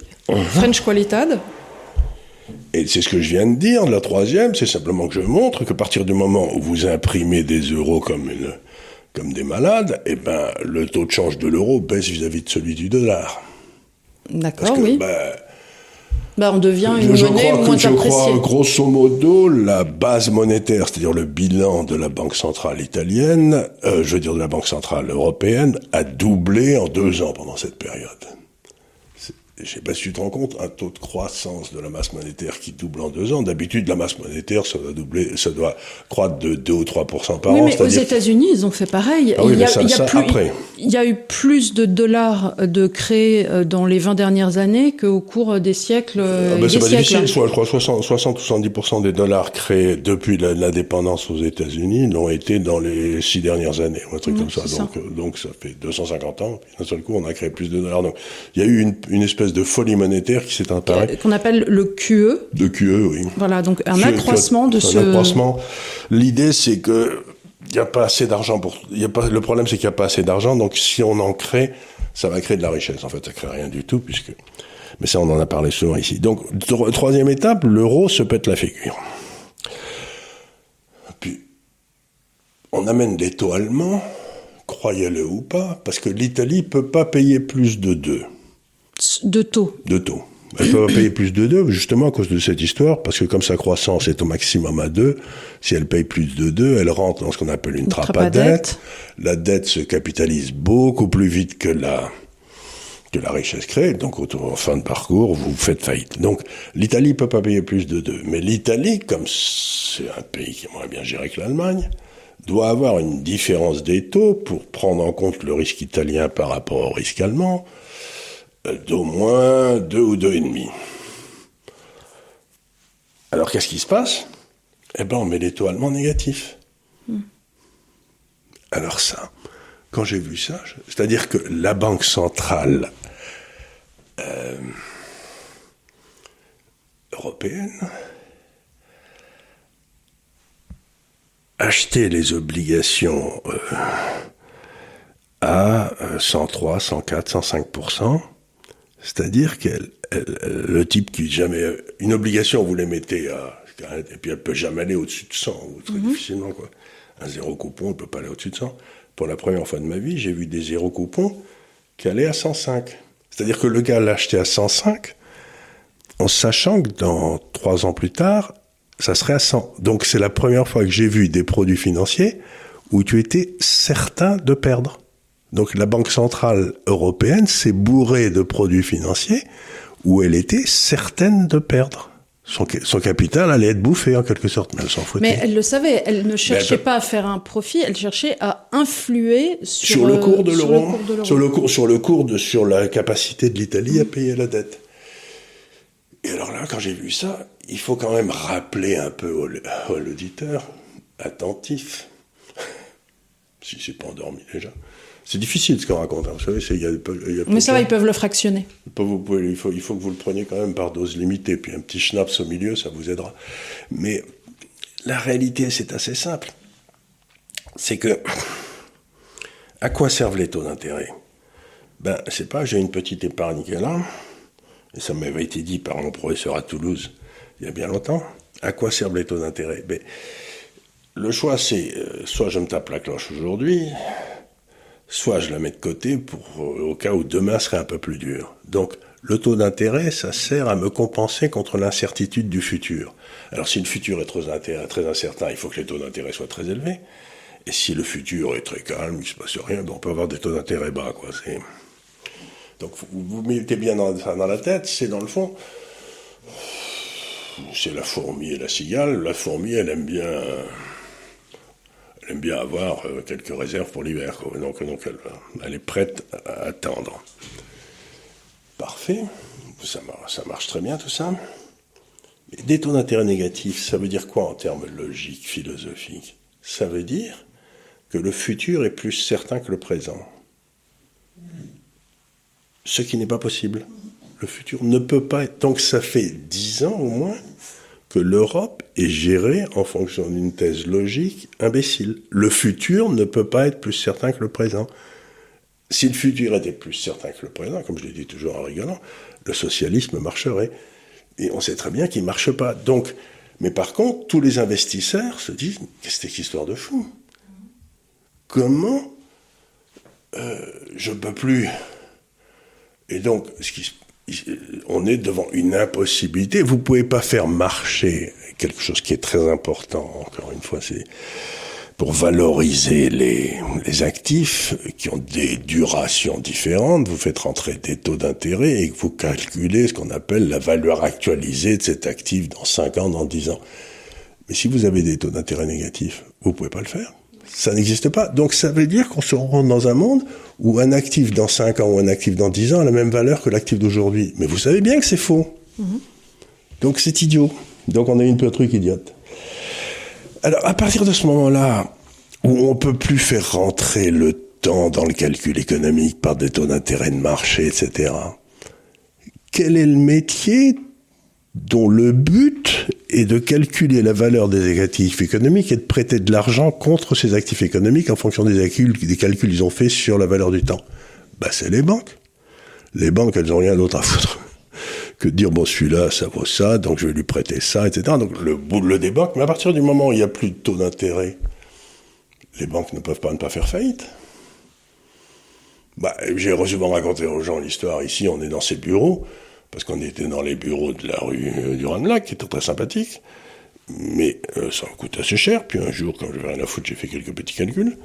French Qualitad. Et c'est ce que je viens de dire. La troisième, c'est simplement que je montre que à partir du moment où vous imprimez des euros comme, une, comme des malades, eh ben, le taux de change de l'euro baisse vis-à-vis de celui du dollar. D'accord, oui. ben, Bah, on devient une je monnaie crois que, je crois, grosso modo, la base monétaire, c'est-à-dire le bilan de la Banque centrale italienne, euh, je veux dire de la Banque centrale européenne, a doublé en deux ans pendant cette période. Je sais pas si tu te rends compte, un taux de croissance de la masse monétaire qui double en deux ans. D'habitude, la masse monétaire, ça doit doubler, ça doit croître de 2 ou 3% par Oui, an. mais aux États-Unis, ils ont fait pareil. Ah oui, il, y a, ça- il y a ça plus, après. il y a eu plus de dollars de créés euh, dans les 20 dernières années qu'au cours des siècles. euh, Ah et ben, c'est pas siècles. difficile, soit je crois 60, 60 ou 70% des dollars créés depuis l'indépendance aux États-Unis l'ont été dans les six dernières années, ou un truc comme ça. Donc, euh, donc ça fait 250 ans, d'un seul coup on a créé plus de dollars. Donc il y a eu une, une espèce de folie monétaire qui s'est. Euh, Qu'on appelle le QE. De QE, oui. Voilà, donc un QE, accroissement de un ce. accroissement. L'idée c'est que il n'y a pas assez d'argent pour. Il y a pas. Le problème c'est qu'il n'y a pas assez d'argent. Donc si on en crée, ça va créer de la richesse. En fait, ça crée rien du tout puisque. Mais ça, on en a parlé souvent ici. Donc tro- troisième étape, l'euro se pète la figure. Puis on amène des taux allemands, croyez-le ou pas, parce que l'Italie peut pas payer plus de de taux. de taux. Elle peut pas payer plus de 2, justement à cause de cette histoire, parce que comme sa croissance est au maximum à 2, si elle paye plus de 2, elle rentre dans ce qu'on appelle une, Une trappe trappe à dette. La dette se capitalise beaucoup plus vite que la, que la richesse créée. Donc, au- en fin de parcours, vous faites faillite. Donc, l'Italie peut pas payer plus de 2. Mais l'Italie, comme c'est un pays qui est moins bien géré que l'Allemagne, doit avoir une différence des taux pour prendre en compte le risque italien par rapport au risque allemand d'au moins deux ou deux et demi. Alors qu'est-ce qui se passe? Eh ben, on met les taux allemands négatifs. Alors ça, quand j'ai vu ça, je- c'est-à-dire que la banque centrale euh, européenne achetait les obligations euh, à euh, 103, 104, 105 c'est-à-dire qu'elle, elle- elle- le type qui jamais une obligation, vous les mettez à et puis elle peut jamais aller au-dessus de 100 ou très difficilement quoi. Un zéro coupon, elle peut pas aller au-dessus de 100. Pour la première fois de ma vie, j'ai vu des zéro coupons qui allaient à 105. C'est-à-dire que le gars l'a acheté à 105 en sachant que dans trois ans plus tard, ça serait à 100. Donc c'est la première fois que j'ai vu des produits financiers où tu étais certain de perdre. Donc la Banque centrale européenne s'est bourrée de produits financiers où elle était certaine de perdre. Son, son, capital allait être bouffé en quelque sorte, mais elle s'en foutait. Mais elle le savait, elle ne cherchait pas à faire un profit, elle cherchait à influer sur, sur le cours de l'euro, sur le cours, sur le cours de, sur la capacité de l'Italie à payer la dette. Et alors là, quand j'ai vu ça, il faut quand même rappeler un peu au, à l'auditeur attentif, si c'est pas endormi déjà, c'est difficile ce qu'on raconte. Hein. Vous savez, il y a, y a Mais ça va, ils peuvent le fractionner. Vous pouvez, il, faut, il faut que vous le preniez quand même par dose limitée. Puis un petit schnapps au milieu, ça vous aidera. Mais la réalité, c'est assez simple. C'est que, à quoi servent les taux d'intérêt? Ben, c'est pas, j'ai une petite épargne qui est là, et ça m'avait été dit par mon professeur à Toulouse il y a bien longtemps. À quoi servent les taux d'intérêt? Ben, Le choix, c'est euh, soit je me tape la cloche aujourd'hui, soit je la mets de côté pour, euh, au cas où demain serait un peu plus dur. Donc, le taux d'intérêt, ça sert à me compenser contre l'incertitude du futur. Alors, si le futur est très, incertain, il faut que les taux d'intérêt soient très élevés. Et si le futur est très calme, il se passe rien, ben, on peut avoir des taux d'intérêt bas. Donc, vous, mettez bien dans, dans la tête, c'est dans le fond, c'est la fourmi et la cigale. La fourmi, elle aime bien, aime bien avoir euh, quelques réserves pour l'hiver. Donc, donc elle, est prête à attendre. Parfait. Ça, marche très bien tout ça. Mais des taux d'intérêt négatifs, ça veut dire quoi en termes logiques, philosophiques? Ça veut dire que le futur est plus certain que le présent. Ce qui n'est pas possible. Le futur ne peut pas être. Donc ça fait dix ans au moins l'Europe est gérée en fonction d'une thèse logique imbécile. Le futur ne peut pas être plus certain que le présent. Si le futur était plus certain que le présent, comme je l'ai dit toujours en rigolant, le socialisme marcherait. Et on sait très bien qu'il ne marche pas. Donc, mais par contre, tous les investisseurs se disent qu'est-ce que c'est histoire de fou? Comment euh, je ne peux plus? Et donc, ce qui se on est devant une impossibilité. Vous pouvez pas faire marcher quelque chose qui est très important. Encore une fois, c'est pour valoriser les, actifs qui ont des durations différentes. Vous faites rentrer des taux d'intérêt et vous calculez ce qu'on appelle la valeur actualisée de cet actif dans 5 ans, dans 10 ans. Mais si vous avez des taux d'intérêt négatifs, vous pouvez pas le faire. Ça n'existe pas. Donc ça veut dire qu'on se rend dans un monde où un actif dans 5 ans ou un actif dans 10 ans a la même valeur que l'actif d'aujourd'hui. Mais vous savez bien que c'est faux. Mhm. Donc c'est idiot. Donc on a une truc idiote. Alors à partir de ce moment-là, où on peut plus faire rentrer le temps dans le calcul économique par des taux d'intérêt de marché, etc., quel est le métier dont le but est de calculer la valeur des actifs économiques et de prêter de l'argent contre ces actifs économiques en fonction des calculs, qu'ils ont faits sur la valeur du temps. Bah, c'est les banques. Les banques, elles n'ont rien d'autre à foutre que de dire, bon, celui-là, ça vaut ça, donc je vais lui prêter ça, etc. Donc, le boule des banques. Mais à partir du moment où il n'y a plus de taux d'intérêt, les banques ne peuvent pas ne pas faire faillite. Bah, j'ai souvent raconté aux gens l'histoire. Ici, on est dans ces bureaux parce qu'on était dans les bureaux de la rue euh, du Ranelagh, qui était très sympathique, mais euh, ça coûte assez cher. Puis un jour, quand j'avais rien à foutre, j'ai fait quelques petits calculs.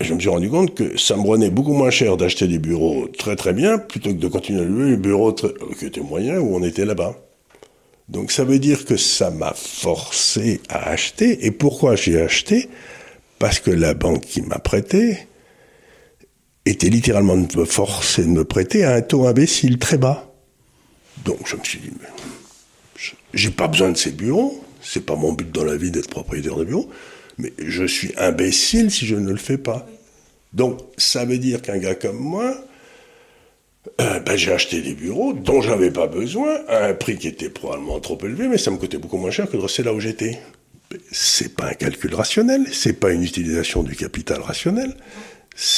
je me suis rendu compte que ça me prenait beaucoup moins cher d'acheter des bureaux très très bien plutôt que de continuer à louer les bureaux qui étaient moyens où on était là-bas. Donc ça veut dire que ça m'a forcé à acheter. Et pourquoi j'ai acheté? Parce que la banque qui m'a prêté, était littéralement de me forcer de me prêter à un taux imbécile très bas. Donc je me suis dit, j'ai pas besoin de ces bureaux, c'est pas mon but dans la vie d'être propriétaire de bureau, mais je suis imbécile si je ne le fais pas. Donc ça veut dire qu'un gars comme moi, euh, ben, j'ai acheté des bureaux dont j'avais pas besoin à un prix qui était probablement trop élevé, mais ça me coûtait beaucoup moins cher que de rester là où j'étais. C'est pas un calcul rationnel, c'est pas une utilisation du capital rationnel,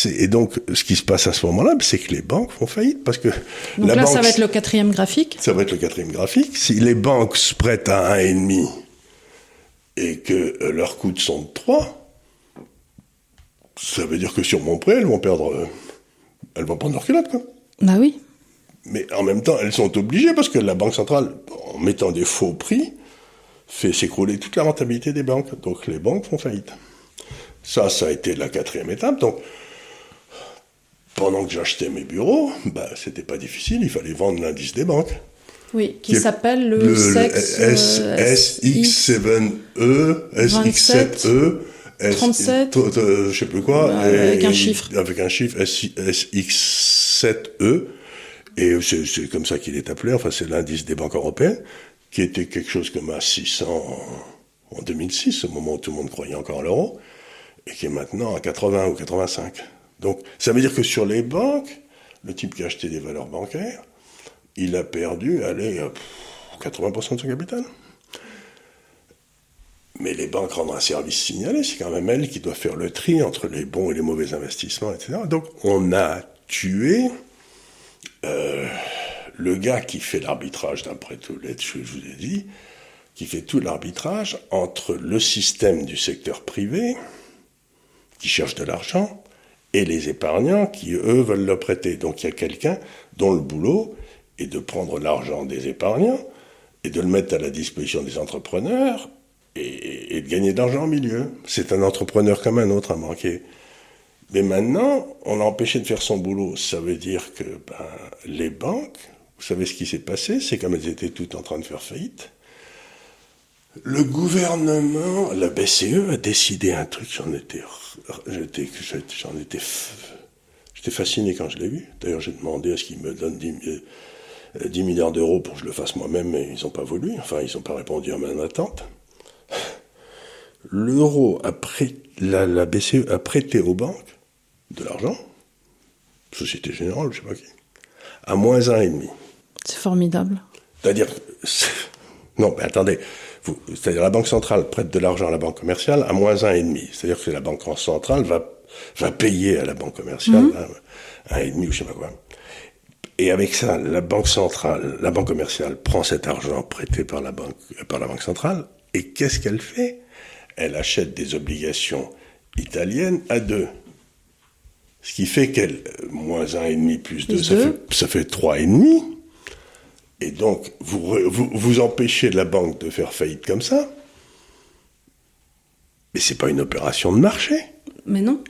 et donc, ce qui se passe à ce moment-là, c'est que les banques font faillite parce que donc là, ça va être le quatrième graphique? Ça va être le quatrième graphique. Si les banques se prêtent à un et demi et que euh, leurs coûts sont de 3, ça veut dire que sur mon prêt, elles vont perdre, euh, elles vont prendre leur culotte, quoi. Bah oui. Mais en même temps, elles sont obligées parce que la banque centrale, en mettant des faux prix, fait s'écrouler toute la rentabilité des banques. Donc les banques font faillite. Ça, ça a été la quatrième étape. Donc, pendant que j'achetais mes bureaux, bah, c'était pas difficile, il fallait vendre l'indice des banques. Oui, qui, s'appelle le, sexe, SX7E, SX7E, 37, je sais plus quoi, avec un chiffre. Avec un chiffre SX7E, et c'est comme ça qu'il est appelé, enfin c'est l'indice des banques européennes, qui était quelque chose comme à 600 en 2006, au moment où tout le monde croyait encore à l'euro, et qui est maintenant à 80 ou 85. Donc ça veut dire que sur les banques, le type qui a acheté des valeurs bancaires, il a perdu, allez, 80% de son capital. Mais les banques rendent un service signalé, c'est quand même elles qui doivent faire le tri entre les bons et les mauvais investissements, etc. Donc on a tué euh, le gars qui fait l'arbitrage, d'après tout ce que je vous ai dit, qui fait tout l'arbitrage entre le système du secteur privé, qui cherche de l'argent, et les épargnants qui, eux, veulent le prêter. Donc il y a quelqu'un dont le boulot est de prendre l'argent des épargnants et de le mettre à la disposition des entrepreneurs et, de gagner de l'argent au milieu. C'est un entrepreneur comme un autre, un banquier. Mais maintenant, on l'a empêché de faire son boulot. Ça veut dire que ben, les banques, vous savez ce qui s'est passé, c'est comme elles étaient toutes en train de faire faillite. Le gouvernement, la BCE a décidé un truc, j'en étais, j'en étais, j'étais fasciné quand je l'ai vu. D'ailleurs, j'ai demandé à ce qu'ils me donnent 10, 10 milliards d'euros pour que je le fasse moi-même, mais ils n'ont pas voulu. Enfin, ils n'ont pas répondu à ma attente. L'euro a la, la BCE a prêté aux banques de l'argent, Société Générale, je sais pas qui, à moins un et demi. C'est formidable. C'est-à-dire, non, mais attendez, c'est-à-dire la banque centrale prête de l'argent à la banque commerciale à moins un et demi. C'est-à-dire que la banque centrale va va payer à la banque commerciale mhm. un, et demi ou je sais pas quoi. Et avec ça, la banque centrale, la banque commerciale prend cet argent prêté par la banque par la banque centrale et qu'est-ce qu'elle fait? Elle achète des obligations italiennes à deux. Ce qui fait qu'elle, moins un et demi plus deux, ça fait, ça fait trois et demi. Et donc, vous, vous, vous, empêchez la banque de faire faillite comme ça. Mais c'est pas une opération de marché. Mais non.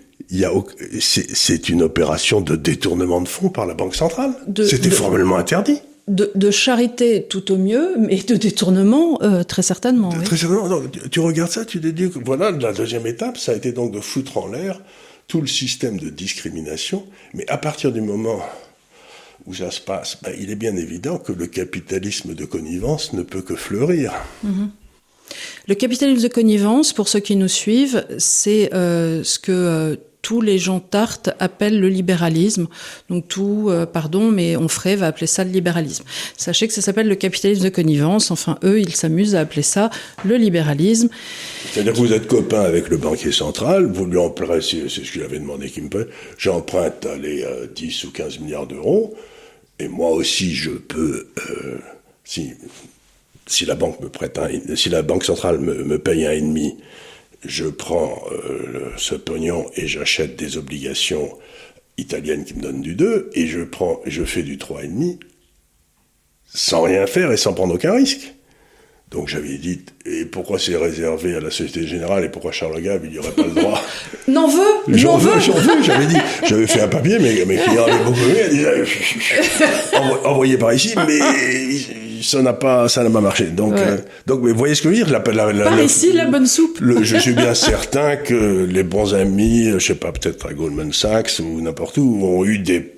C'est une opération de détournement de fonds par la Banque centrale. C'était formellement interdit. De, charité tout au mieux, mais de détournement euh, très certainement. Très certainement. tu, regardes ça, tu te dis que voilà, la deuxième étape, ça a été donc de foutre en l'air tout le système de discrimination. Mais à partir du moment où ça se passe, ben, il est bien évident que le capitalisme de connivence ne peut que fleurir. Mhm. Le capitalisme de connivence, pour ceux qui nous suivent, c'est euh, ce que euh, tous les gens tartes appellent le libéralisme. Donc tout, euh, pardon, mais Onfray va appeler ça le libéralisme. Sachez que ça s'appelle le capitalisme de connivence. Enfin, eux, ils s'amusent à appeler ça le libéralisme. C'est-à-dire que vous êtes copain avec le banquier central, vous lui empruntez, c'est ce que j'avais demandé qu'il me paye, j'emprunte, allez, 10 ou 15 milliards d'euros, et moi aussi je peux, euh, si, si la banque me prête un, si la banque centrale me, me paye un et demi, je prends euh, ce pognon et j'achète des obligations italiennes qui me donnent du 2, et je prends, je fais du 3,5 sans rien faire et sans prendre aucun risque. Donc j'avais dit, et pourquoi c'est réservé à la Société Générale et pourquoi Charles Gave, il n'y aurait pas le droit N'en veux J'en veux, j'en veux, j'avais dit, j'avais fait un papier, mais mes clients avaient beaucoup aimé, disait, envoyé par ici, mais ça n'a pas, ça n'a pas marché. Donc, euh, donc, mais vous voyez ce que je veux dire la, la, Par ici, la bonne soupe. je suis bien certain que les bons amis, je sais pas, peut-être à Goldman Sachs ou n'importe où, ont eu des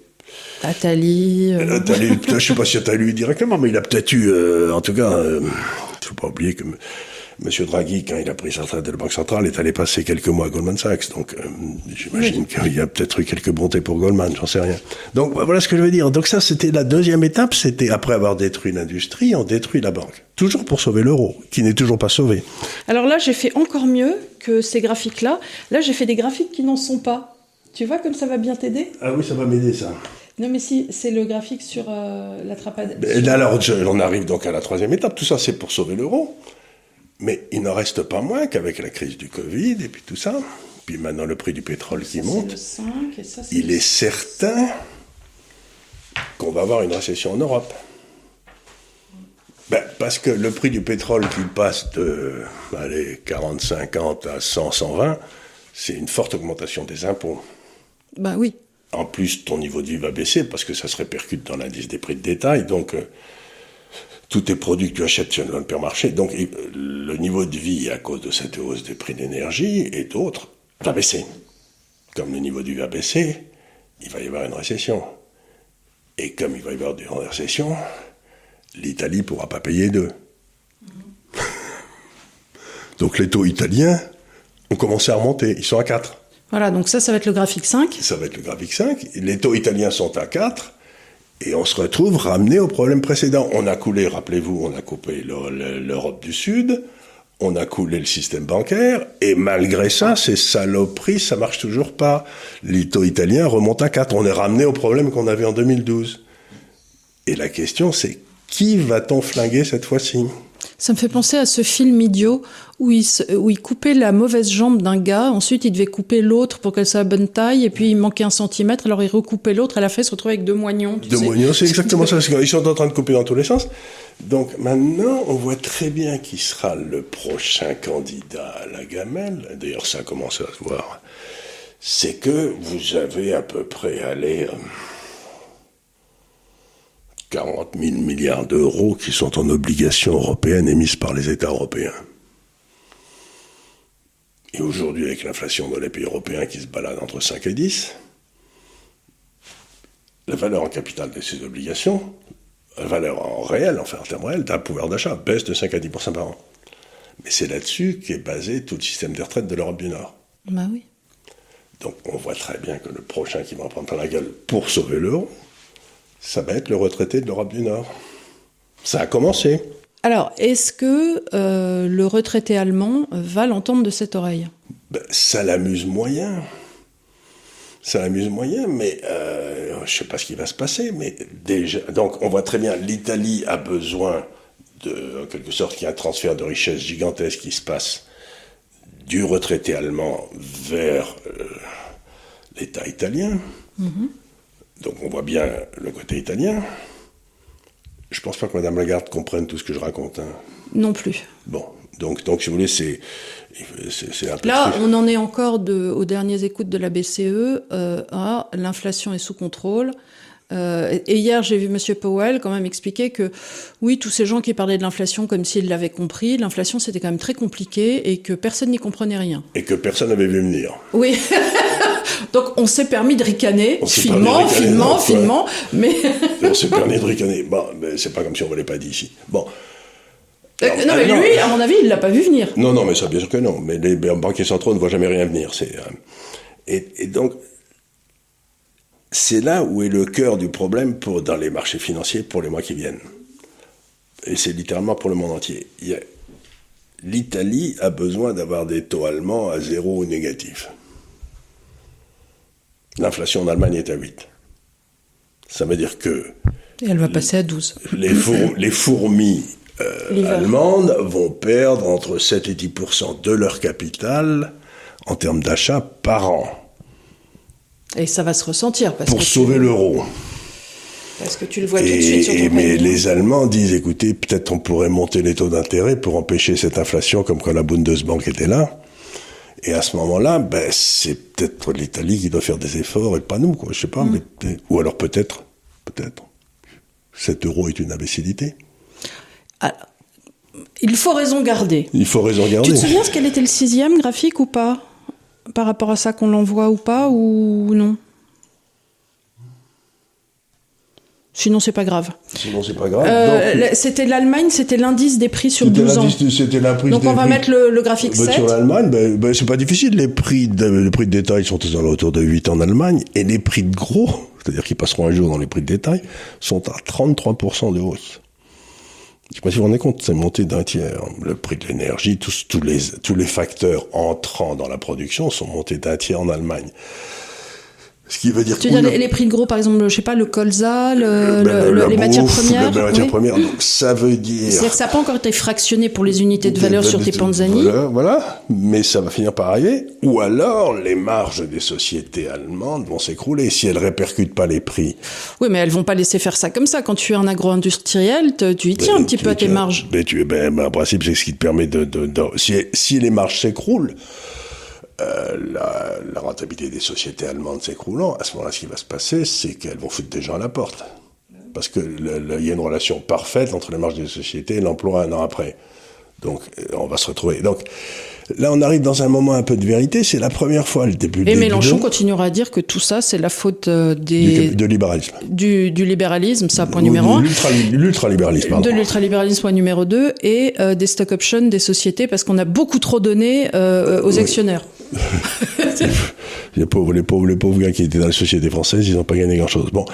Attali. Euh... Attali, je sais pas si Attali directement, mais il a peut-être eu, euh, en tout cas, euh, faut pas oublier que M. Draghi, quand il a pris sa retraite de la Banque centrale, est allé passer quelques mois à Goldman Sachs. Donc, euh, j'imagine qu'il y a peut-être eu quelques bontés pour Goldman, j'en sais rien. Donc, voilà ce que je veux dire. Donc ça, c'était la deuxième étape. C'était après avoir détruit l'industrie, on détruit la banque. Toujours pour sauver l'euro, qui n'est toujours pas sauvé. Alors là, j'ai fait encore mieux que ces graphiques-là. Là, j'ai fait des graphiques qui n'en sont pas. Tu vois comme ça va bien t'aider? Ah oui, ça va m'aider ça. Non, mais si, c'est le graphique sur euh, l'attrapade. Alors, on arrive donc à la troisième étape. Tout ça, c'est pour sauver l'euro. Mais il n'en reste pas moins qu'avec la crise du Covid et puis tout ça, puis maintenant le prix du pétrole qui monte, il est certain qu'on va avoir une récession en Europe. ben, Parce que le prix du pétrole qui passe de allez, 40, 50 à 100, 120, c'est une forte augmentation des impôts. Ben oui. En plus, ton niveau de vie va baisser parce que ça se répercute dans l'indice des prix de détail. Donc, euh, tous tes produits que tu achètes sur le marché, donc le niveau de vie à cause de cette hausse des prix d'énergie et d'autres va baisser. Comme le niveau de vie va baisser, il va y avoir une récession. Et comme il va y avoir une récession, l'Italie ne pourra pas payer deux. donc les taux italiens ont commencé à remonter, ils sont à 4. Voilà, donc ça, ça va être le graphique 5. Ça va être le graphique 5. Les taux italiens sont à 4. Et on se retrouve ramené au problème précédent. On a coulé, rappelez-vous, on a coupé l'Europe du Sud, on a coulé le système bancaire, et malgré ça, ces saloperies, ça marche toujours pas. L'ITO italien remonte à 4. On est ramené au problème qu'on avait en 2012. Et la question, c'est qui va-t-on flinguer cette fois-ci? Ça me fait penser à ce film idiot où il, où il coupait la mauvaise jambe d'un gars, ensuite il devait couper l'autre pour qu'elle soit à bonne taille, et puis il manquait un centimètre, alors il recoupait l'autre, à la fin il se retrouvait avec deux moignons. Deux moignons, c'est exactement ça. Ils sont en train de couper dans tous les sens. Donc maintenant, on voit très bien qui sera le prochain candidat à la gamelle. D'ailleurs, ça a commencé à se voir. C'est que vous avez à peu près allé... 40 000 milliards d'euros qui sont en obligations européennes émises par les États européens. Et aujourd'hui, avec l'inflation dans les pays européens qui se balade entre 5 et 10, la valeur en capital de ces obligations, la valeur en réel, enfin en termes réels, d'un pouvoir d'achat, baisse de 5 à 10% par an. Mais c'est là-dessus qu'est basé tout le système de retraite de l'Europe du Nord. Bah oui. Donc on voit très bien que le prochain qui va en prendre la gueule pour sauver l'euro, ça va être le retraité de l'Europe du Nord. Ça a commencé. Alors, est-ce que euh, le retraité allemand va l'entendre de cette oreille? Ben, Ça l'amuse moyen. Ça l'amuse moyen, mais euh, je ne sais pas ce qui va se passer. Mais déjà, donc on voit très bien, l'Italie a besoin de, en quelque sorte, qu'il y ait un transfert de richesse gigantesque qui se passe du retraité allemand vers euh, l'État italien. Mm-hmm. Donc on voit bien le côté italien. Je pense pas que Madame Lagarde comprenne tout ce que je raconte. Hein. Non plus. Bon, donc, donc si vous voulez, c'est, c'est, un peu Là, on en est encore de, aux dernières écoutes de la BCE euh, à l'inflation est sous contrôle. Euh, et hier, j'ai vu Monsieur Powell quand même expliquer que oui, tous ces gens qui parlaient de l'inflation comme s'ils l'avaient compris, l'inflation c'était quand même très compliqué et que personne n'y comprenait rien. Et que personne n'avait vu venir. Oui. Donc on s'est permis de ricaner, finement, finement, finement, mais... on s'est permis de ricaner. Bon, mais c'est pas comme si on ne l'avait pas dit ici. Bon. Euh, non, mais lui, à mon avis, il l'a pas vu venir. Non, non, mais ça, bien sûr que non. Mais les banquiers centraux ne voient jamais rien venir. C'est, euh, et, donc, c'est là où est le cœur du problème pour, dans les marchés financiers pour les mois qui viennent. Et c'est littéralement pour le monde entier. L'Italie a besoin d'avoir des taux allemands à zéro ou négatifs. L'inflation en Allemagne est à 8. Ça veut dire que... Et elle va passer à 12. Les, les fourmis euh, allemandes vont perdre entre 7 et 10% de leur capital en termes d'achat par an. Et ça va se ressentir. Parce pour sauver l'euro. Parce que tu le vois tout de suite sur ton Mais les Allemands disent, écoutez, peut-être on pourrait monter les taux d'intérêt pour empêcher cette inflation comme quand la Bundesbank était là. Et à ce moment-là, ben, c'est peut-être l'Italie qui doit faire des efforts et pas nous, quoi. Je sais pas, mm. mais, ou alors peut-être, peut-être, 7 euros est une imbécilité. Il faut raison garder. Il faut raison garder. Tu te souviens ce qu'elle était le sixième graphique ou pas? Par rapport à ça qu'on l'envoie ou pas, ou non? Sinon, c'est pas grave. Sinon, c'est pas grave. Euh, c'était l'Allemagne, c'était l'indice des prix sur 12 ans. C'était Donc, on va mettre le, graphique 7. Bah, sur l'Allemagne, ben, ben, c'est pas difficile. Les prix, de, les prix de détail sont autour de 8 en Allemagne. Et les prix de gros, c'est-à-dire qui passeront un jour dans les prix de détail, sont à 33% de hausse. Je sais pas si vous vous rendez compte, c'est monté d'un tiers. Le prix de l'énergie, tous, tous, les, tous les facteurs entrant dans la production sont montés d'un tiers en Allemagne Ce qui veut dire tu veux dire les, prix de gros, par exemple, je sais pas, le colza, le, le, les matières premières. Les matières premières. Donc ça veut dire. C'est-à-dire que ça n'a pas encore été fractionné pour les unités de valeur sur tes panzani. Voilà, voilà, mais ça va finir par arriver. Ou alors les marges des sociétés allemandes vont s'écrouler si elles répercutent pas les prix. Oui, mais elles vont pas laisser faire ça comme ça. Quand tu es un agro-industriel, tu y tiens un petit peu à tes marges. Mais tu, ben, ben, en principe, c'est ce qui te permet de, de, de si, si les marges s'écroulent euh, la, la, rentabilité des sociétés allemandes s'écroulant, à ce moment-là, ce qui va se passer, c'est qu'elles vont foutre des gens à la porte. Parce qu'il y a une relation parfaite entre les marges des sociétés et l'emploi un an après. Donc, euh, on va se retrouver. Donc, là, on arrive dans un moment un peu de vérité. C'est la première fois, le début. Et Mélenchon continuera à dire que tout ça, c'est la faute euh, des du, de libéralisme. Du, du libéralisme, ça point numéro un. L'ultralibéralisme. De l'ultralibéralisme point numéro deux et euh, des stock options des sociétés parce qu'on a beaucoup trop donné euh, aux actionnaires. les pauvres, les pauvres, les pauvres gars qui étaient dans les sociétés françaises, ils n'ont pas gagné grand-chose. Bon.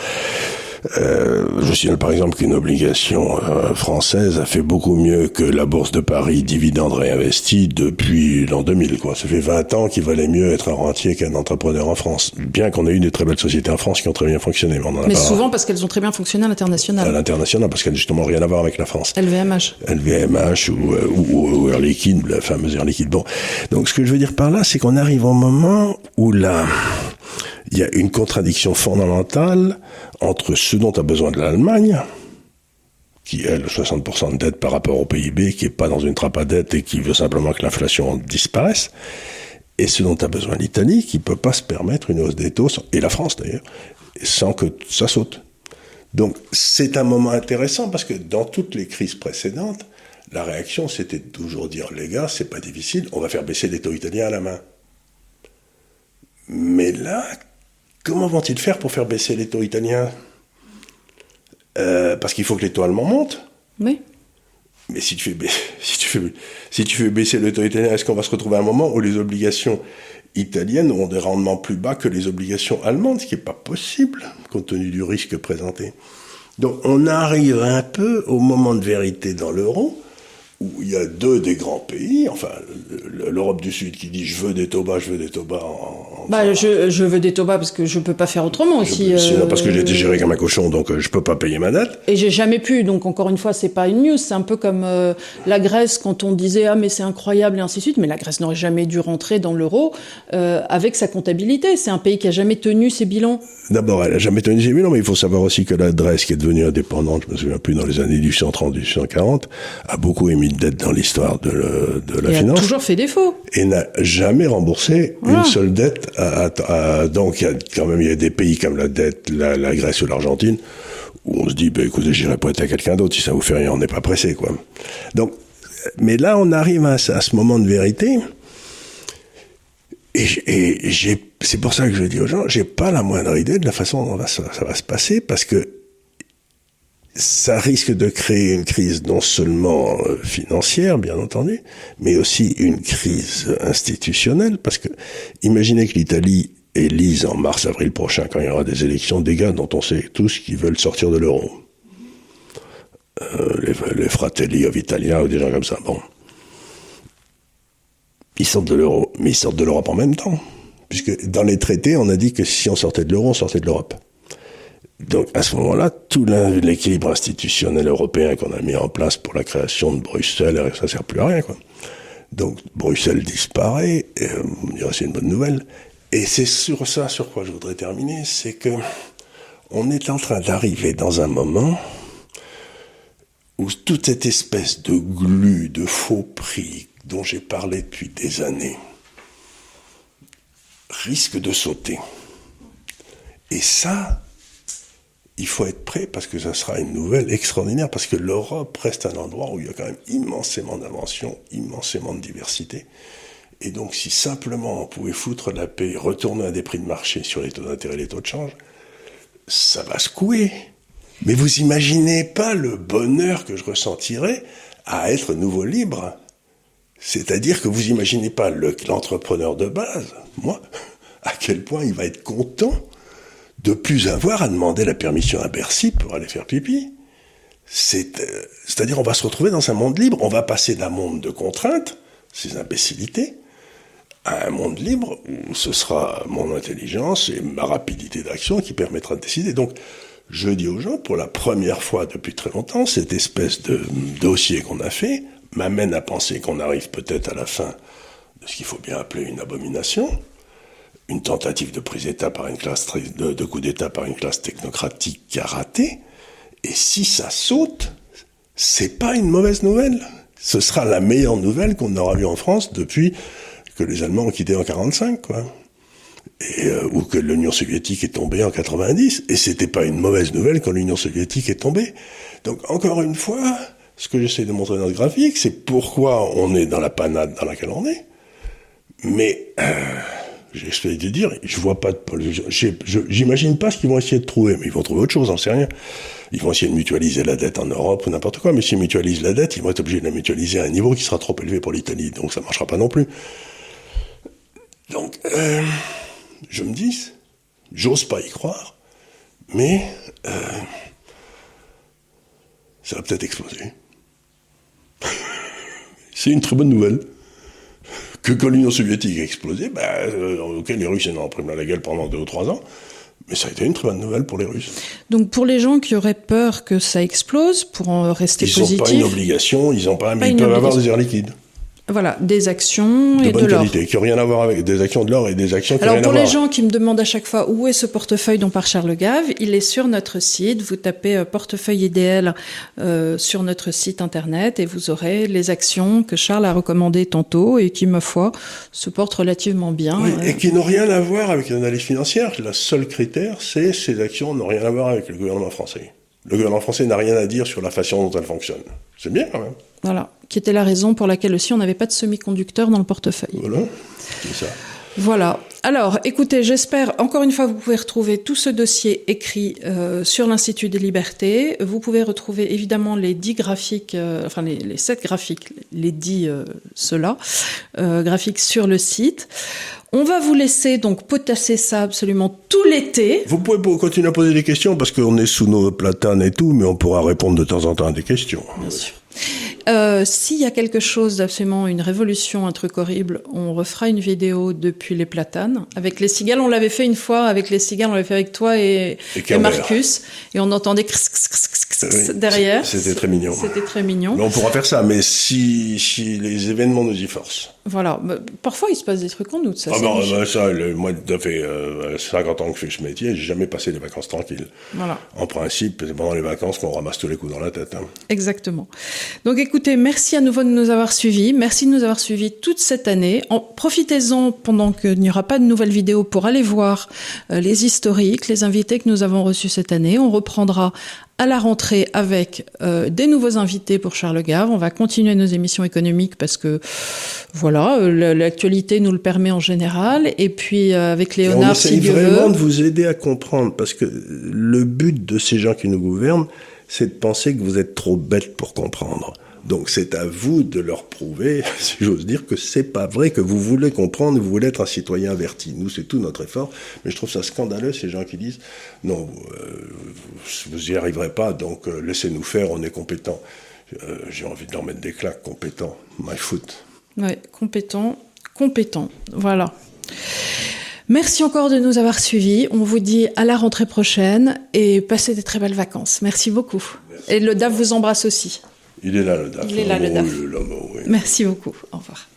Euh, je signale par exemple qu'une obligation euh, française a fait beaucoup mieux que la Bourse de Paris dividende réinvesti depuis l'an 2000. Quoi. Ça fait 20 ans qu'il valait mieux être un rentier qu'un entrepreneur en France. Bien qu'on ait eu des très belles sociétés en France qui ont très bien fonctionné. Mais, souvent parce qu'elles ont très bien fonctionné à l'international. À l'international, parce qu'elles n'ont justement rien à voir avec la France. LVMH. LVMH ou, euh, ou, ou Air Liquide, la fameuse Air Liquide. Bon. Donc ce que je veux dire par là, c'est qu'on arrive au moment où là il y a une contradiction fondamentale entre ce dont a besoin de l'Allemagne, qui est le 60% de dette par rapport au PIB, qui est pas dans une trappe à dette et qui veut simplement que l'inflation disparaisse, et ce dont a besoin l'Italie, qui peut pas se permettre une hausse des taux, et la France d'ailleurs, sans que ça saute. Donc c'est un moment intéressant parce que dans toutes les crises précédentes, la réaction c'était toujours dire les gars, c'est pas difficile, on va faire baisser les taux italiens à la main. Mais là, Comment vont-ils faire pour faire baisser les taux italiens euh, Parce qu'il faut que les taux allemands montent. Oui. Mais si tu fais, si tu fais, si tu fais baisser le taux italien, est-ce qu'on va se retrouver à un moment où les obligations italiennes auront des rendements plus bas que les obligations allemandes, ce qui n'est pas possible, compte tenu du risque présenté. Donc on arrive un peu au moment de vérité dans l'euro, où il y a deux des grands pays, enfin l'Europe du Sud qui dit je veux des taux bas, je veux des taux bas. En, bah, je, je, veux des taux bas parce que je peux pas faire autrement aussi. Euh, parce que j'ai été géré comme un cochon, donc euh, je peux pas payer ma dette. Et j'ai jamais pu, donc encore une fois, c'est pas une news, c'est un peu comme euh, la Grèce quand on disait ah mais c'est incroyable et ainsi de suite, mais la Grèce n'aurait jamais dû rentrer dans l'euro euh, avec sa comptabilité. C'est un pays qui a jamais tenu ses bilans. D'abord, elle a jamais tenu ses bilans, mais il faut savoir aussi que la Grèce, qui est devenue indépendante, je me souviens plus dans les années 1830-1840, a beaucoup émis de dette dans l'histoire de, de, la et finance. A toujours fait défaut. Et n'a jamais remboursé une seule dette. À, à, donc il y a quand même il y a des pays comme la dette, la, la Grèce ou l'Argentine où on se dit, bah, écoutez, j'irai prêter à quelqu'un d'autre si ça vous fait rien, on n'est pas pressé, quoi. Donc, mais là, on arrive à, à ce moment de vérité. Et, c'est pour ça que je dis aux gens, j'ai pas la moindre idée de la façon dont ça, ça va se passer, parce que ça risque de créer une crise non seulement euh, financière, bien entendu, mais aussi une crise institutionnelle, parce que imaginez que l'Italie élise en mars-avril prochain, quand il y aura des élections, des gars dont on sait tous qu'ils veulent sortir de l'euro. Euh, les, les, Fratelli of Italia ou des gens comme ça. Bon. Ils sortent de l'euro, mais ils sortent de l'Europe en même temps. Puisque dans les traités, on a dit que si on sortait de l'euro, on sortait de l'Europe. Donc à ce moment-là, tout l'équilibre institutionnel européen qu'on a mis en place pour la création de Bruxelles, ça sert plus à rien. Donc Bruxelles disparaît, et, euh, c'est une bonne nouvelle. Et c'est sur ça sur quoi je voudrais terminer, c'est que on est en train d'arriver dans un moment où toute cette espèce de glu, de faux prix dont j'ai parlé depuis des années risque de sauter. Et ça, il faut être prêt parce que ça sera une nouvelle extraordinaire, parce que l'Europe reste un endroit où il y a quand même immensément d'inventions, immensément de diversité. Et donc si simplement on pouvait foutre la paix, retourner à des prix de marché sur les taux d'intérêt et les taux de change, ça va secouer. Mais vous imaginez pas le bonheur que je ressentirais à être nouveau libre. C'est-à-dire que vous imaginez pas l'entrepreneur de base, moi, à quel point il va être content de plus avoir à demander la permission à Bercy pour aller faire pipi. Euh, c'est-à-dire, on va se retrouver dans un monde libre. On va passer d'un monde de contraintes, ces imbécilités, à un monde libre où ce sera mon intelligence et ma rapidité d'action qui permettra de décider. Donc, je dis aux gens, pour la première fois depuis très longtemps, cette espèce de dossier qu'on a fait m'amène à penser qu'on arrive peut-être à la fin de ce qu'il faut bien appeler une abomination, une tentative de prise d'État par une classe coup d'État par une classe technocratique qui a raté. Et si ça saute, c'est pas une mauvaise nouvelle. Ce sera la meilleure nouvelle qu'on aura vue en France depuis que les Allemands ont quitté en 45, quoi. Euh, ou que l'Union soviétique est tombée en 90. Et c'était pas une mauvaise nouvelle quand l'Union soviétique est tombée. Donc, encore une fois, ce que j'essaie de montrer dans le graphique, c'est pourquoi on est dans la panade dans laquelle on est. Mais, euh, j'essaie de dire, je vois pas de, j'imagine pas ce qu'ils vont essayer de trouver, mais ils vont trouver autre chose, on sait rien. Ils vont essayer de mutualiser la dette en Europe ou n'importe quoi, mais s'ils mutualisent la dette, ils vont être obligés de la mutualiser à un niveau qui sera trop élevé pour l'Italie, donc ça marchera pas non plus. Donc, euh, je me dis, j'ose pas y croire, mais euh, ça va peut-être exploser. C'est une très bonne nouvelle. Que quand l'Union soviétique a explosé, ben, euh, ok, les Russes en ont pris la gueule pendant deux ou trois ans, mais ça a été une très bonne nouvelle pour les Russes. Donc pour les gens qui auraient peur que ça explose, pour en rester positifs... Ils n'ont pas une obligation, ils ont pas, mais ils peuvent avoir des airs liquides. Voilà, des actions et de, de l'or. qualité, qui n'ont rien à voir avec des actions de l'or et des actions qui Alors rien pour à les voir. gens qui me demandent à chaque fois où est ce portefeuille dont par Charles Gave, il est sur notre site. Vous tapez euh, portefeuille idéal euh, sur notre site internet et vous aurez les actions que Charles a recommandées tantôt et qui, ma foi, se portent relativement bien. Oui, Euh, et qui n'ont rien à voir avec l'analyse financière. Le seul critère, c'est ces actions n'ont rien à voir avec le gouvernement français. Le gouvernement français n'a rien à dire sur la façon dont elles fonctionnent. C'est bien quand même. Voilà, qui était la raison pour laquelle aussi on n'avait pas de semi-conducteur dans le portefeuille. Voilà, c'est ça. Voilà. Alors, écoutez, j'espère, encore une fois, vous pouvez retrouver tout ce dossier écrit euh, sur l'Institut des libertés. Vous pouvez retrouver évidemment les dix graphiques, euh, enfin les, les sept graphiques, les dix euh, ceux-là, euh, graphiques sur le site. On va vous laisser donc potasser ça absolument tout l'été. Vous pouvez po- continuer à poser des questions parce qu'on est sous nos platanes et tout, mais on pourra répondre de temps en temps à des questions. Bien sûr. Euh, S'il y a quelque chose d'absolument une révolution, un truc horrible, on refera une vidéo depuis les platanes. Avec les cigales, on l'avait fait une fois. Avec les cigales, on l'avait fait avec toi et, Et et Kerber. Marcus. Et on entendait crss, crss, crss Oui, derrière. C'était très mignon. C'était très mignon. Mais on pourra faire ça, mais si, si les événements nous y forcent. Voilà. Bah, Parfois, il se passe des trucs en août. Ça, Ah ben, ben, ça, le, moi, ça fait euh, 50 ans que je fais ce métier, j'ai jamais passé des vacances tranquilles. Voilà. En principe, c'est pendant les vacances qu'on ramasse tous les coups dans la tête. hein. Exactement. Donc écoutez, merci à nouveau de nous avoir suivis. Merci de nous avoir suivis toute cette année. En, profitez-en pendant qu'il n'y aura pas de nouvelles vidéos pour aller voir euh, les historiques, les invités que nous avons reçus cette année. On reprendra à la rentrée avec euh, des nouveaux invités pour Charles Gave. On va continuer nos émissions économiques parce que voilà, euh, la- l'actualité nous le permet en général. Et puis euh, avec on Léonard, si essaye Dieu vraiment veut. de vous aider à comprendre, parce que le but de ces gens qui nous gouvernent, c'est de penser que vous êtes trop bêtes pour comprendre. Donc c'est à vous de leur prouver, si j'ose dire, que c'est pas vrai, que vous voulez comprendre, vous voulez être un citoyen averti. Nous, c'est tout notre effort. Mais je trouve ça scandaleux, ces gens qui disent, non, euh, vous n'y arriverez pas, donc euh, laissez-nous faire, on est compétents. Euh, J'ai envie de leur mettre des claques, compétents. My foot. Ouais, compétent, compétent. Voilà. Merci encore de nous avoir suivis. On vous dit à la rentrée prochaine et passez des très belles vacances. Merci beaucoup. Et le DAF vous embrasse aussi. Il est là, le DAF. Il est là, le DAF. oui, l'homme, oui. Merci beaucoup. Au revoir.